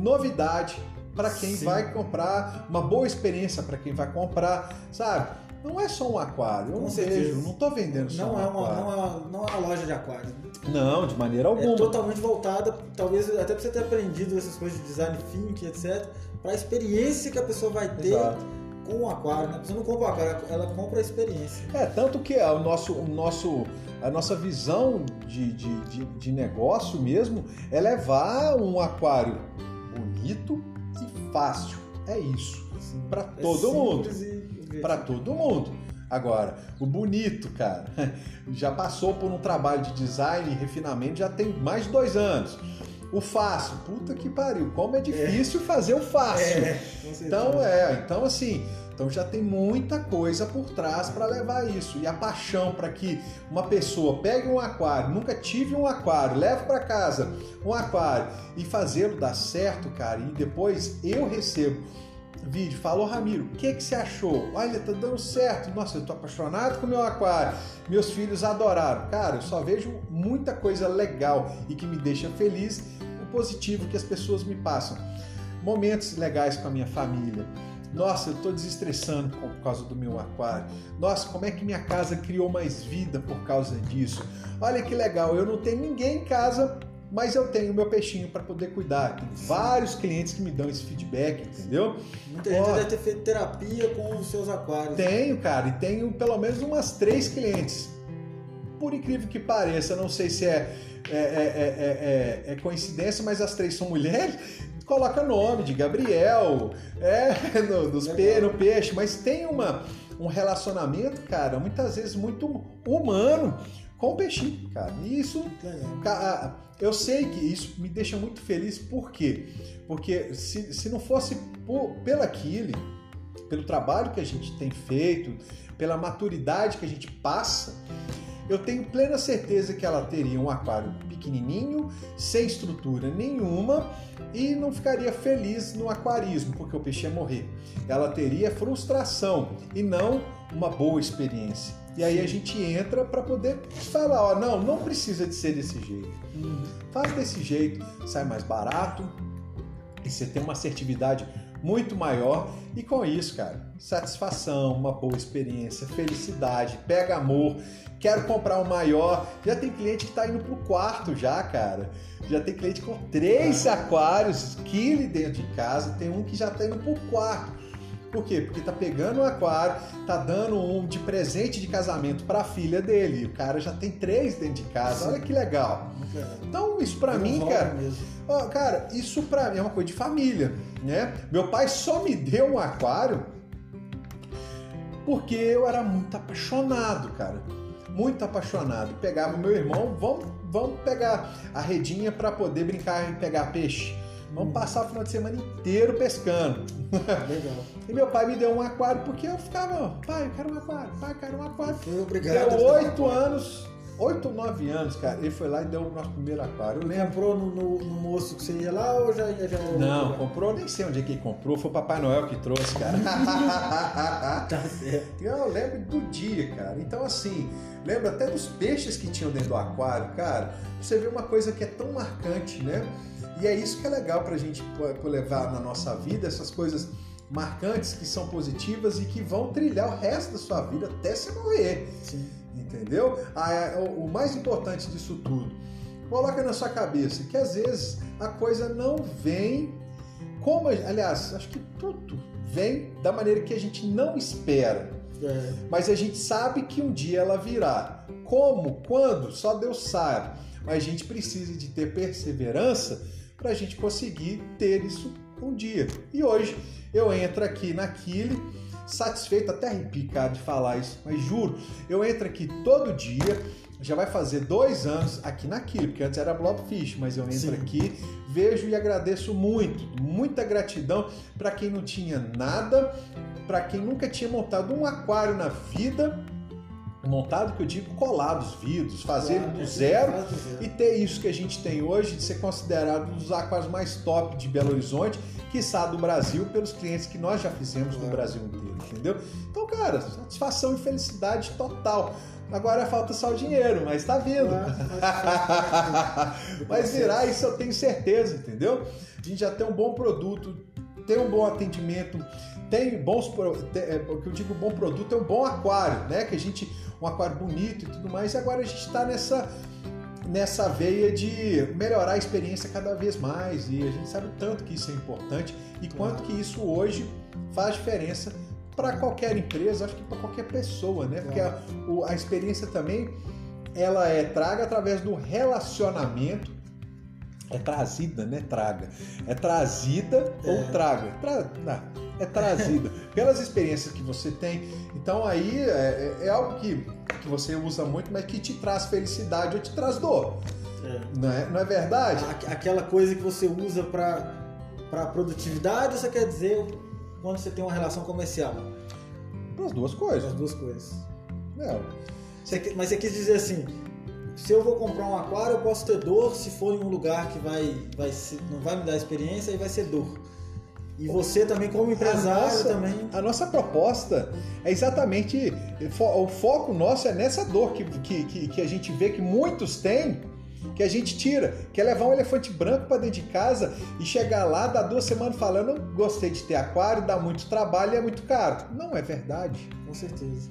novidade para quem Sim. vai comprar, uma boa experiência para quem vai comprar, sabe? Não é só um aquário, eu Com não certeza. vejo, não tô vendendo só Não um é, uma, aquário. não, é uma, não é uma loja de aquário. Não, de maneira alguma. É totalmente voltada, talvez até pra você ter aprendido essas coisas de design thinking, etc. Pra experiência que a pessoa vai ter Exato. com o aquário. Né? A pessoa não compra o aquário, ela compra a experiência. É, tanto que é o nosso, o nosso, a nossa visão de, de, de, de negócio mesmo é levar um aquário bonito e fácil. É isso. Assim, Para é todo mundo. e- e- Para todo mundo. Agora, o bonito, cara, *laughs* já passou por um trabalho de design e refinamento já tem mais de dois anos. O fácil, puta que pariu, como é difícil fazer o fácil. É. Então é, então assim, então já tem muita coisa por trás para levar isso. E a paixão para que uma pessoa pegue um aquário, nunca tive um aquário, leve para casa um aquário e fazê-lo dar certo, cara, e depois eu recebo vídeo, falou Ramiro, o que que você achou? Olha, tá dando certo. Nossa, eu tô apaixonado com meu aquário. Meus filhos adoraram. Cara, eu só vejo muita coisa legal e que me deixa feliz, o positivo que as pessoas me passam. Momentos legais com a minha família. Nossa, eu tô desestressando por causa do meu aquário. Nossa, como é que minha casa criou mais vida por causa disso? Olha que legal, eu não tenho ninguém em casa, mas eu tenho meu peixinho para poder cuidar. Tem vários clientes que me dão esse feedback, entendeu? Muita gente Ó. deve ter feito terapia com os seus aquários. Tenho, cara, e tenho pelo menos umas três clientes. Por incrível que pareça, não sei se é, é, é, é- é- é coincidência, mas as três são mulheres. Coloca nome de Gabriel, é, *laughs* no, dos pe- no peixe, mas tem uma, um relacionamento, cara, muitas vezes muito humano com o peixinho, cara. E isso Legal. Ca- Eu sei que isso me deixa muito feliz, por quê? Porque se, se não fosse por, pela Kili, pelo trabalho que a gente tem feito, pela maturidade que a gente passa, eu tenho plena certeza que ela teria um aquário pequenininho, sem estrutura nenhuma e não ficaria feliz no aquarismo, porque o peixe ia morrer. Ela teria frustração e não uma boa experiência. E aí a gente entra para poder falar, ó, não, não precisa de ser desse jeito. Uhum. Faz desse jeito, sai mais barato E você tem uma assertividade muito maior e com isso, cara, satisfação, uma boa experiência, felicidade, pega amor, quero comprar um maior. Já tem cliente que está indo pro quarto já, cara. Já tem cliente com três aquários, Kili dentro de casa, tem um que já está indo pro quarto. Por quê? Porque tá pegando um aquário, tá dando um de presente de casamento para a filha dele. O cara já tem três dentro de casa. Sim. Olha que legal. Então, isso para mim, cara, ó, cara, isso para mim é uma coisa de família, né? Meu pai só me deu um aquário porque eu era muito apaixonado, cara. Muito apaixonado. Pegava meu irmão, vamos, vamos pegar a redinha para poder brincar e pegar peixe. Vamos passar o final de semana inteiro pescando. *laughs* Legal. e meu pai me deu um aquário porque eu ficava, pai, eu quero um aquário, pai, eu quero um aquário. Obrigado. Deu oito anos, oito, nove anos, cara. Ele foi lá e deu o nosso primeiro aquário. Eu lembro. Comprou no, no, no, moço que você ia lá ou já ia já Não, comprou, nem sei onde é que ele comprou. Foi o Papai Noel que trouxe, cara. *laughs* tá certo. Eu lembro do dia, cara. Então, assim, lembro até dos peixes que tinham dentro do aquário, cara. Você vê uma coisa que é tão marcante, né? E é isso que é legal para a gente levar na nossa vida, essas coisas marcantes que são positivas e que vão trilhar o resto da sua vida até você morrer. Sim. Entendeu? Ah, é, o mais importante disso tudo, coloca na sua cabeça que às vezes a coisa não vem como, aliás, acho que tudo vem da maneira que a gente não espera. É. Mas a gente sabe que um dia ela virá. Como? Quando? Só Deus sabe. Mas a gente precisa de ter perseverança para a gente conseguir ter isso um dia. E hoje eu entro aqui na Kili, satisfeito, até arrepiado de falar isso, mas juro, eu entro aqui todo dia, já vai fazer dois anos aqui na Kili, porque antes era Blobfish, mas eu entro Sim. aqui, vejo e agradeço muito, muita gratidão para quem não tinha nada, para quem nunca tinha montado um aquário na vida montado que eu digo colado os vidros, fazer claro, do zero e ter isso que a gente tem hoje de ser considerado um dos aquários mais top de Belo Horizonte, quiçá do Brasil, pelos clientes que nós já fizemos claro. no Brasil inteiro, entendeu? Então, cara, satisfação e felicidade total. Agora falta só o dinheiro, mas tá vindo. mas *laughs* virá, isso eu tenho certeza, entendeu? A gente já tem um bom produto, tem um bom atendimento, tem bons. É, o que eu digo bom produto é um bom aquário, né? Que a gente um aquário bonito e tudo mais. E agora a gente está nessa nessa veia de melhorar a experiência cada vez mais e a gente sabe o tanto que isso é importante e quanto que isso hoje faz diferença para qualquer empresa, acho que para qualquer pessoa, né? Porque a, a experiência também ela é traga através do relacionamento é trazida, né? Traga. É trazida é. ou traga. Tra... Não, é trazida pelas experiências que você tem. Então aí é, é, é, algo que, que você usa muito, mas que te traz felicidade ou te traz dor. É. Não, é, não é verdade? Aquela coisa que você usa para produtividade, você quer dizer quando você tem uma relação comercial? As duas coisas. As duas coisas. É. Você, mas você quis dizer assim, se eu vou comprar um aquário, eu posso ter dor se for em um lugar que vai, vai não vai me dar experiência e vai ser dor. E você também, como empresário, a nossa, também. A nossa proposta é exatamente. O foco nosso é nessa dor que, que, que a gente vê que muitos têm, que a gente tira. Que é levar um elefante branco para dentro de casa e chegar lá, dar duas semanas falando: gostei de ter aquário, dá muito trabalho e é muito caro. Não é verdade. Com certeza.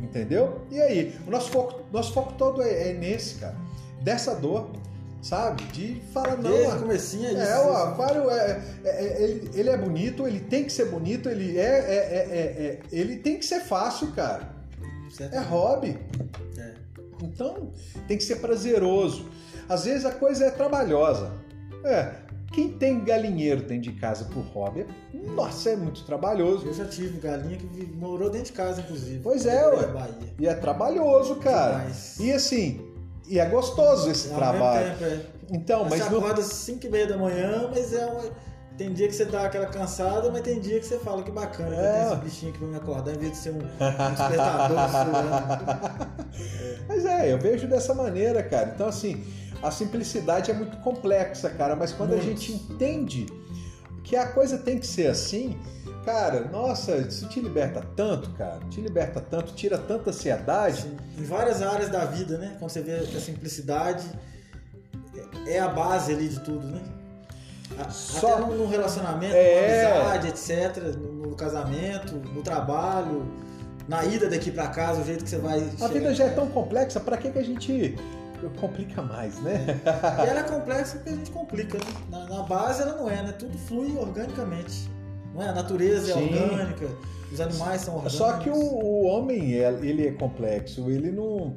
Entendeu? E aí? O nosso foco, nosso foco todo é, é nesse, cara. Dessa dor sabe? De falar, não. Desde comecinho é isso. É, o aquário é, é, é, ele, ele é bonito, ele tem que ser bonito, ele é, é, é, é ele tem que ser fácil, cara. Certo. É hobby. É. Então, tem que ser prazeroso. Às vezes a coisa é trabalhosa. É, quem tem galinheiro dentro de casa por hobby, nossa, é muito trabalhoso. Eu já tive galinha que morou dentro de casa, inclusive. Pois é, ué. E é trabalhoso, cara. Demais. E assim, e é gostoso esse Ao trabalho. Tempo, é. Então, mas. Você acorda às 5 e meia da manhã, mas é uma. Tem dia que você dá aquela cansada, mas tem dia que você fala que bacana, é. que eu tenho esse bichinho aqui pra me acordar, em vez de ser um, um despertador. *laughs* é. Mas é, eu vejo dessa maneira, cara. Então, assim, a simplicidade é muito complexa, cara, mas quando muito. a gente entende que a coisa tem que ser assim, Cara, nossa, isso te liberta tanto, cara. Te liberta tanto, tira tanta ansiedade. Sim. Em várias áreas da vida, né? Quando você vê que a simplicidade é a base ali de tudo, né? Só Até no, relacionamento, é... na amizade, etc., no, no, casamento, no trabalho, na ida daqui para casa, o jeito que você vai. A vida já é tão complexa, para que, que a gente complica mais, né? e ela é complexa porque a gente complica, né? na, na, base ela não é, né? Tudo flui organicamente. Não é? A natureza é Sim. é orgânica, os animais são orgânicos. Só que o, o homem, é, ele é complexo, ele não.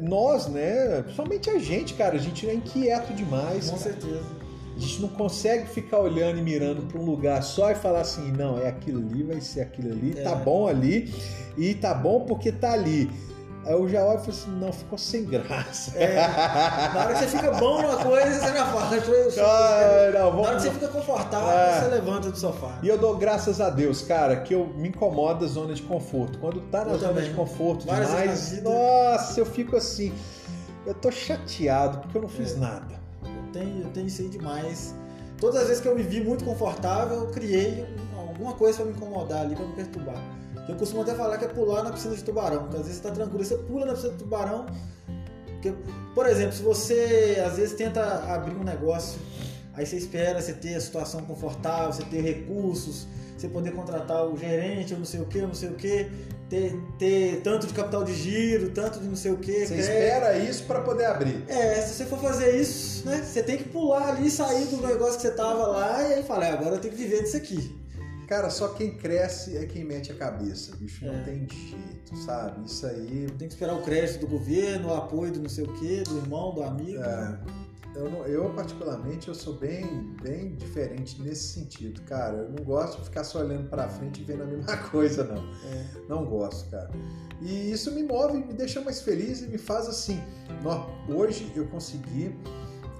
Nós, né? Somente a gente, cara, a gente é inquieto demais. Com cara. certeza. A gente não consegue ficar olhando e mirando para um lugar só e falar assim, não, é aquilo ali, vai ser aquilo ali, é. tá bom ali e tá bom porque tá ali. Aí eu já olho e falo assim, não, ficou sem graça. É, na hora que você fica bom numa coisa, você já fala. Ah, não, vamos... Na hora que você fica confortável, ah. você levanta do sofá. E eu dou graças a Deus, cara, que eu me incomoda a zona de conforto. Quando tá na eu zona também. de conforto Várias demais, nossa, eu fico assim, eu tô chateado porque eu não fiz é. nada tenho, eu tenho isso aí demais. Todas as vezes que eu me vi muito confortável, eu criei alguma coisa para me incomodar ali, para me perturbar. Eu costumo até falar que é pular na piscina de tubarão. Porque às vezes você está tranquilo, você pula na piscina de tubarão. Porque, por exemplo, se você às vezes tenta abrir um negócio, aí você espera você ter a situação confortável, você ter recursos, você poder contratar o gerente, ou não sei o que, não sei o que, ter, ter tanto de capital de giro, tanto de não sei o que. Você crédito. espera isso para poder abrir. É, se você for fazer isso, né, você tem que pular ali, sair do negócio que você tava lá e aí falar, é, agora eu tenho que viver disso aqui. Cara, só quem cresce é quem mete a cabeça, bicho. É. Não tem jeito, sabe? Isso aí. Tem que esperar o crédito do governo, o apoio do não sei o quê, do irmão, do amigo. É. Eu, não, eu, particularmente, eu sou bem, bem diferente nesse sentido, cara. Eu não gosto de ficar só olhando para frente e vendo a mesma *laughs* coisa, não. É. Não gosto, cara. E isso me move, me deixa mais feliz e me faz assim. Hoje eu consegui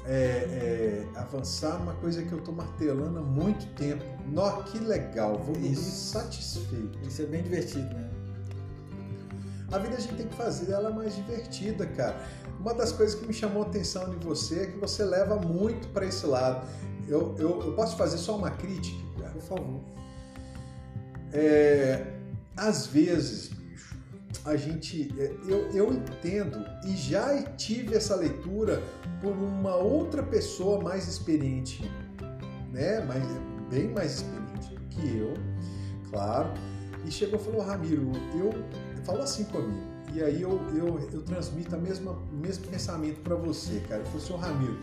é, é, avançar numa coisa que eu tô martelando há muito tempo. Nó, que legal, vou me satisfeito. Isso é bem divertido, né? A vida a gente tem que fazer ela mais divertida, cara. Uma das coisas que me chamou a atenção de você é que você leva muito para esse lado. Eu, eu, eu, posso fazer só uma crítica? Cara? Por favor. É, às vezes, a gente. É, eu, eu entendo e já tive essa leitura por uma outra pessoa mais experiente, né? Mais, bem mais experiente que eu, claro. E chegou e falou: Ramiro, eu. Falou assim comigo e aí eu, eu, eu transmito a mesma, o mesmo pensamento para você, cara. Eu falei, senhor Ramiro,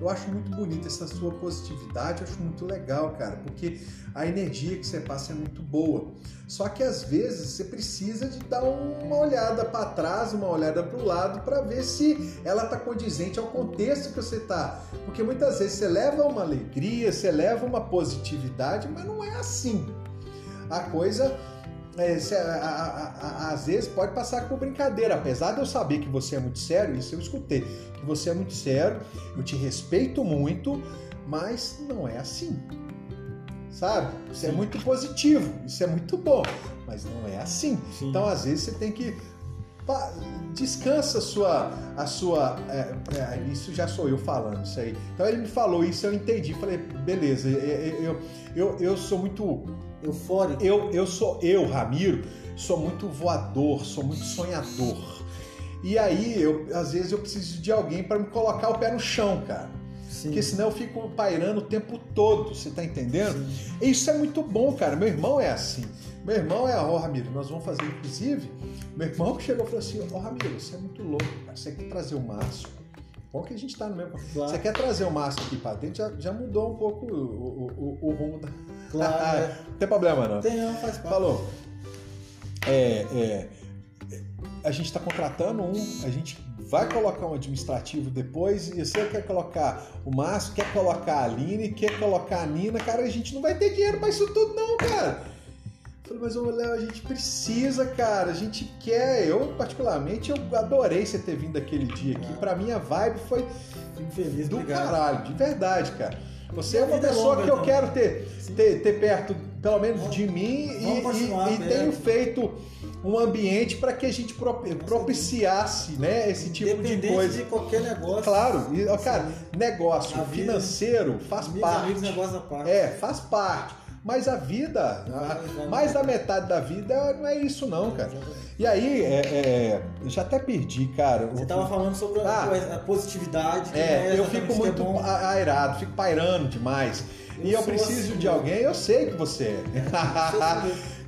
eu acho muito bonita essa sua positividade, eu acho muito legal, cara, porque a energia que você passa é muito boa. Só que às vezes você precisa de dar uma olhada para trás, uma olhada para o lado, para ver se ela está condizente ao contexto que você está. Porque muitas vezes você leva uma alegria, você leva uma positividade, mas não é assim. A coisa às vezes pode passar por brincadeira, apesar de eu saber que você é muito sério, isso eu escutei, que você é muito sério, eu te respeito muito, mas não é assim. Sabe? Isso é Sim. é muito positivo, isso é muito bom, mas não é assim. Sim. Então, às vezes, você tem que descansa a sua. A sua é, é, isso já sou eu falando, isso aí. Então ele me falou isso, eu entendi. Falei, beleza, eu, eu, eu sou muito eufórico. Eu, eu sou, eu, Ramiro, sou muito voador, sou muito sonhador. E aí, eu, às vezes, eu preciso de alguém para me colocar o pé no chão, cara. Sim. Porque senão eu fico pairando o tempo todo, você tá entendendo? Sim. Isso é muito bom, cara. Meu irmão é assim. Meu irmão é, ó, oh, Ramiro, nós vamos fazer, inclusive, meu irmão *laughs* chegou e falou assim, ó, oh, Ramiro, você é muito louco, cara. Você quer trazer o Márcio? Bom que a gente tá no mesmo. Claro. Você quer trazer o Márcio aqui pra dentro, já, já mudou um pouco o, o, o, o rumo da. *laughs* Claro. É. não tem problema, não. Tem, não, faz parte. Falou. É, é, a gente está contratando um, a gente vai colocar um administrativo depois, e você quer colocar o Márcio, quer colocar a Aline, quer colocar a Nina, cara, a gente não vai ter dinheiro para isso tudo, não, cara. Eu falei, mas ô Léo, a gente precisa, cara, a gente quer. Eu, particularmente, eu adorei você ter vindo aquele dia aqui. Ah. Pra mim, a vibe foi do obrigado. caralho, de verdade, cara. Você é uma pessoa que eu quero ter, ter, ter, perto, pelo menos, vamos, de mim e, e, e tenho feito um ambiente para que a gente propiciasse né, esse tipo de coisa. de qualquer negócio. Claro, e, cara, negócio financeiro faz parte. Amigos, negócio parte. É, faz parte. Mas a vida, a, mais da metade da vida não é isso não, cara. E aí, é, é, eu já até perdi, cara. Você tava falando sobre ah, a, positividade. é, é eu fico é muito é airado, fico pairando demais. Eu e eu preciso assim, de alguém, eu sei que você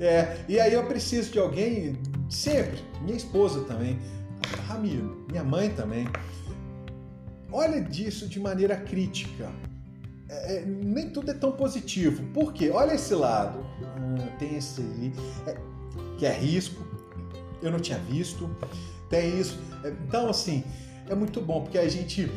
é. *laughs* é. E aí eu preciso de alguém sempre, minha esposa também, Ramiro, minha mãe também. Olha disso de maneira crítica. É, é, nem tudo é tão positivo. Por quê? Olha esse lado. Ah, tem esse aí, é, que é risco. Eu não tinha visto. Tem isso. É, então, assim, é muito bom, porque a gente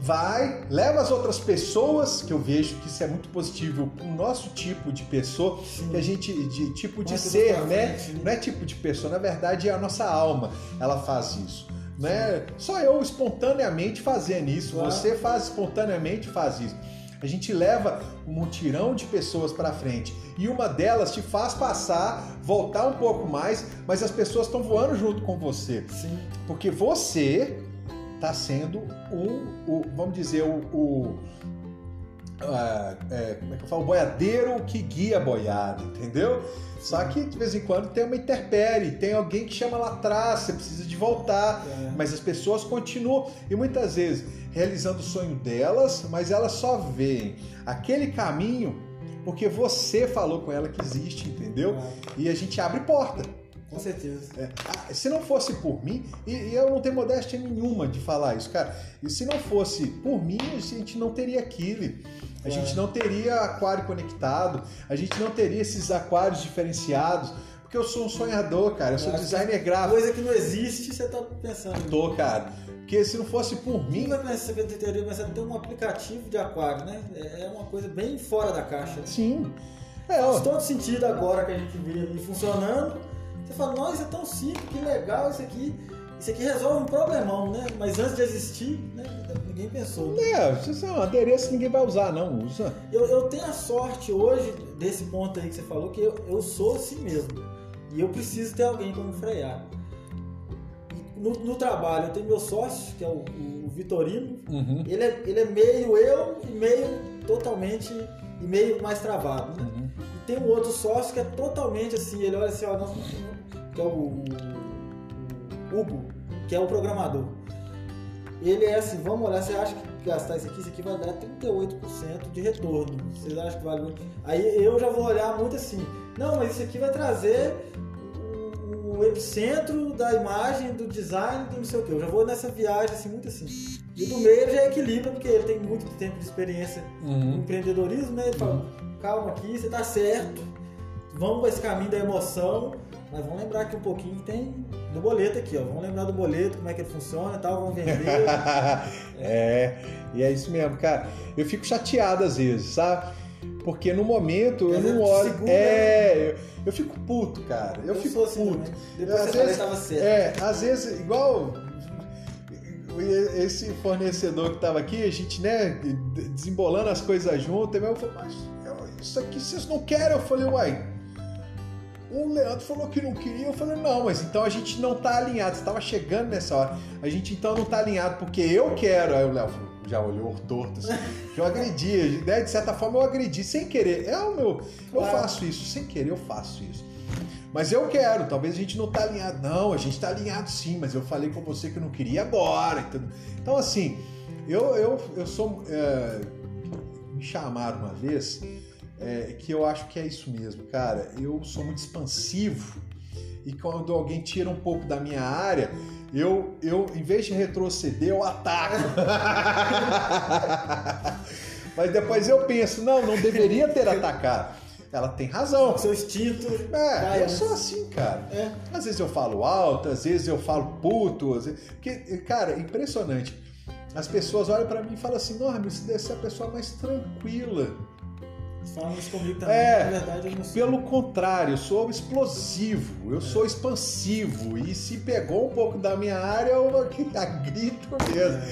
vai, leva as outras pessoas, que eu vejo que isso é muito positivo o nosso tipo de pessoa, Sim. que a gente, de tipo de ser, né? Frente, né? Não é tipo de pessoa, na verdade é a nossa alma, ela faz isso. Né? Só eu espontaneamente fazendo isso, claro. você faz espontaneamente faz isso. A gente leva um mutirão de pessoas para frente e uma delas te faz passar, voltar um pouco mais, mas as pessoas estão voando junto com você. Sim. Porque você está sendo um, o, vamos dizer, o, o uh, é, como é que eu falo? O boiadeiro que guia a boiada, entendeu? Só que de vez em quando tem uma interpere, tem alguém que chama lá atrás, você precisa de voltar, é. mas as pessoas continuam e muitas vezes realizando o sonho delas, mas elas só veem aquele caminho porque você falou com ela que existe, entendeu? É. E a gente abre porta. Com certeza. É. Ah, se não fosse por mim, e, e, eu não tenho modéstia nenhuma de falar isso, cara, e se não fosse por mim, a gente não teria aquilo. A gente não teria aquário conectado, a gente não teria esses aquários diferenciados. Porque eu sou um sonhador, cara. Eu sou designer gráfico. Coisa que não existe, você tá pensando. Tô, cara. Porque se não fosse por mim. Vai pensar, você teria pensado ter um aplicativo de aquário, né? É, é uma coisa bem fora da caixa. Sim. É, Faz todo sentido agora que a gente vê ele funcionando você fala, nossa, é tão simples, que legal isso aqui. Isso aqui resolve um problemão, né? Mas antes de existir, né? Ninguém pensou. É, isso é um adereço que ninguém vai usar, não usa. Eu, eu tenho a sorte hoje, desse ponto aí que você falou, que eu, eu sou assim mesmo. E eu preciso ter alguém para me frear. No, no, trabalho, eu tenho meu sócio, que é o, o Vitorino. Uhum. Ele, é, ele é meio eu e meio totalmente e meio mais travado, né? Uhum. E tem um outro sócio que é totalmente assim, ele olha assim, ó, nós, que é o, o, o Hugo, que é o programador. Ele é assim, vamos olhar, você acha que gastar isso aqui, isso aqui vai dar 38% de retorno. Vocês acham que vale muito? Aí eu já vou olhar muito assim, não, mas isso aqui vai trazer o epicentro da imagem, do design, do não sei o que. Eu já vou nessa viagem assim, muito assim. E do meio já equilibra, porque ele tem muito tempo de experiência uhum. no empreendedorismo, né? Ele fala, uhum. calma aqui, você tá certo, vamos para esse caminho da emoção, mas vamos lembrar aqui um pouquinho que tem do boleto aqui, ó. Vamos lembrar do boleto, como é que ele funciona e tal, vamos *laughs* vender. é, e é isso mesmo, cara. Eu fico chateado às vezes, sabe? Porque no momento eu não olho. Segura, é, né? eu, eu, fico puto, cara. Eu, eu fico assim puto. Depois às você vezes, tava certo. É, às vezes, igual esse fornecedor que tava aqui, a gente, né, desembolando as coisas junto, eu falei, mas isso aqui vocês não querem? Eu falei, uai, o Leandro falou que não queria, eu falei, não, mas então a gente não tá alinhado. Você tava chegando nessa hora. A gente então não tá alinhado porque eu quero. Aí o Léo já olhou torto assim. Eu agredi, né? De certa forma eu agredi, sem querer. É o meu. Eu faço isso, sem querer eu faço isso. Mas eu quero, talvez a gente não tá alinhado. Não, a gente tá alinhado sim, mas eu falei com você que eu não queria agora. Entendeu? Então, assim, eu, eu, eu sou. É, me chamaram uma vez é, que eu acho que é isso mesmo, cara. Eu sou muito expansivo e quando alguém tira um pouco da minha área, eu, eu em vez de retroceder, eu ataco. *laughs* Mas depois eu penso, não, não deveria ter atacado. Ela tem razão. Seu instinto. É, eu sou assim, cara. É. Às vezes eu falo alto, às vezes eu falo puto. Às vezes... Porque, cara, é impressionante. As pessoas olham para mim e falam assim: Norma, você deve ser a pessoa mais tranquila falam isso comigo também, é, na verdade eu não sou. Pelo contrário, eu sou explosivo, eu é. sou expansivo. E se pegou um pouco da minha área, eu grito mesmo.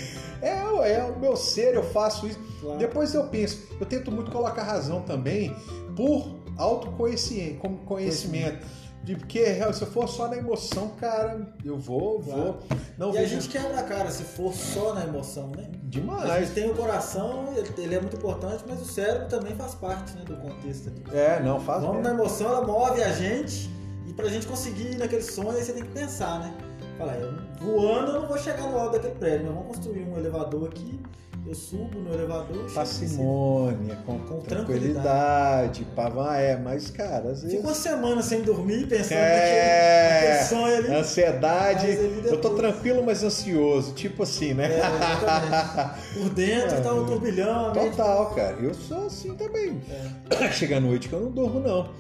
É. é, é o meu ser, eu faço isso. Claro. Depois eu penso, eu tento muito colocar razão também por autoconhecimento. Conhecimento. Porque se eu for só na emoção, cara, eu vou, vou. Não e vejo... a gente quebra a cara se for só na emoção, né? Demais. A gente tem o coração, ele é muito importante, mas o cérebro também faz parte né, do contexto. Ali. É, não, faz Vamos mesmo. na emoção, ela move a gente e pra gente conseguir ir naquele sonho, aí você tem que pensar, né? Falar, eu, voando eu não vou chegar no alto daquele prédio, mas vamos construir um elevador aqui, eu subo no elevador Parcimônia, com, Com tranquilidade, pavão, é, mas cara, às vezes. Fica uma semana sem dormir, pensando É, naquele, sonho ali. Ansiedade, eu tô tranquilo, mas ansioso, tipo assim, né? É. Por dentro *laughs* tá um turbilhão, Total, cara. Eu sou assim também. É. *coughs* Chega à noite que eu não durmo, não.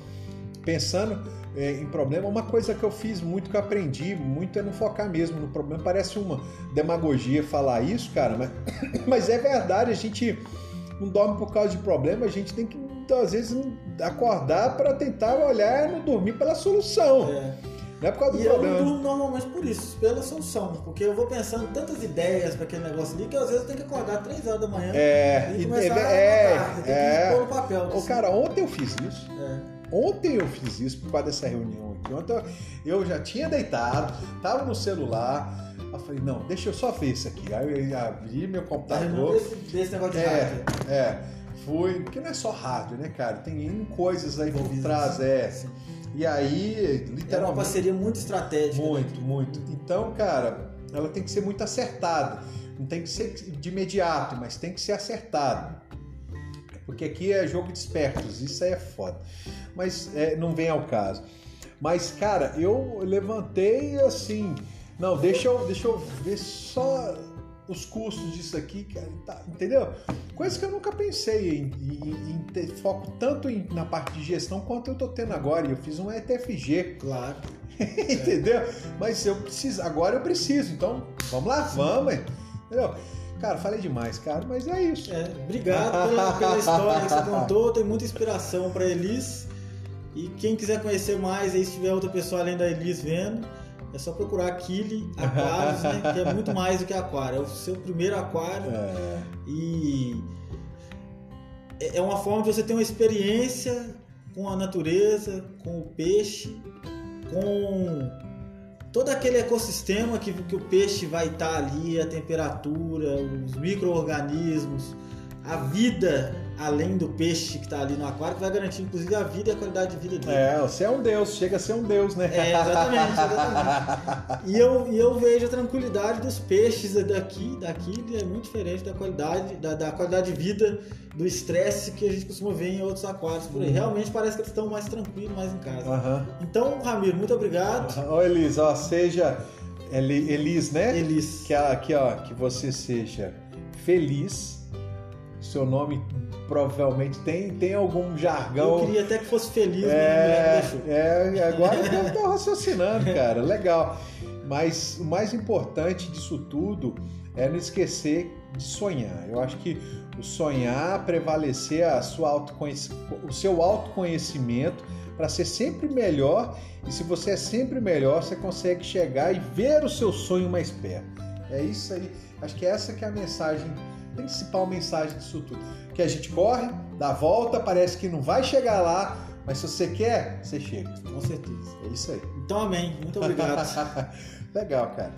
Pensando é, em problema, uma coisa que eu fiz muito, que eu aprendi muito, é não focar mesmo no problema. Parece uma demagogia falar isso, cara, mas, *coughs* mas é verdade. A gente não dorme por causa de problema, a gente tem que, às vezes, acordar para tentar olhar e não dormir pela solução. É. Não é por causa do E eu não problema. durmo normalmente por isso, pela solução. Porque eu vou pensando tantas ideias para aquele negócio ali que às vezes eu tenho que acordar 3 horas da manhã É, e e- começar é, a tenho é. que pôr no papel. Ô, assim. cara, ontem eu fiz isso. É. Ontem eu fiz isso por causa dessa reunião aqui. Ontem eu já tinha deitado, tava no celular. Eu falei, não, deixa eu só ver isso aqui. Aí eu abri meu computador. desse, desse negócio de É, rádio. é. Fui, porque não é só rádio, né, cara? Tem coisas aí por trás, né? é. Sim. E aí, É uma literalmente. parceria muito estratégica. né? Muito, muito. Então, cara, ela tem que ser muito acertada. Não tem que ser de imediato, mas tem que ser acertado. Porque aqui é jogo de espertos, isso aí é foda. Mas é, não vem ao caso. Mas, cara, eu levantei assim. Não, deixa eu, deixa eu ver só os custos disso aqui, cara, tá, entendeu? Coisa que eu nunca pensei em, em- em ter foco tanto em- na parte de gestão quanto eu tô tendo agora. E eu fiz um ETFG. Claro. *laughs* Entendeu? Mas eu preciso, agora eu preciso, então vamos lá, vamos, entendeu? Cara, falei demais, cara, mas é isso. É, obrigado pela, pela história que você *laughs* contou. Tem muita inspiração para Elis. E quem quiser conhecer mais, aí se tiver outra pessoa além da Elis vendo, é só procurar Kili Aquários, né? Que é muito mais do que aquário. É o seu primeiro aquário. É, E é é uma forma de você ter uma experiência com a natureza, com o peixe, com todo aquele ecossistema que, que o peixe vai estar ali, a temperatura, os micro-organismos, a vida além do peixe que está ali no aquário, que vai garantir inclusive a vida e a qualidade de vida dele. é, você é um deus, chega a ser um deus, né? É, exatamente, exatamente. *laughs* E eu, e eu vejo a tranquilidade dos peixes daqui, daqui é muito diferente da qualidade, da, da qualidade de vida, do estresse que a gente costuma ver em outros aquários por aí. Uhum. Realmente parece que eles estão mais tranquilos, mais em casa. Aham. Então, Ramiro, muito obrigado. Ó, Elis, ó, seja Eli- Elis, né? Elis. Que, a- que, ó, que você seja feliz. Seu nome provavelmente tem, tem algum jargão. Eu queria até que fosse feliz, É, deixou. é, agora eu tô raciocinando, cara. Legal. Mas o mais importante disso tudo é não esquecer de sonhar. Eu acho que o sonhar, prevalecer a sua autoconhec- o seu autoconhecimento para ser sempre melhor. E se você é sempre melhor, você consegue chegar e ver o seu sonho mais perto. É isso aí. Acho que essa que é a mensagem, principal mensagem disso tudo. Que a gente corre, dá a volta, parece que não vai chegar lá, mas se você quer, você chega. Com certeza. É isso aí. Então, amém. Muito obrigado. *laughs* Legal, cara.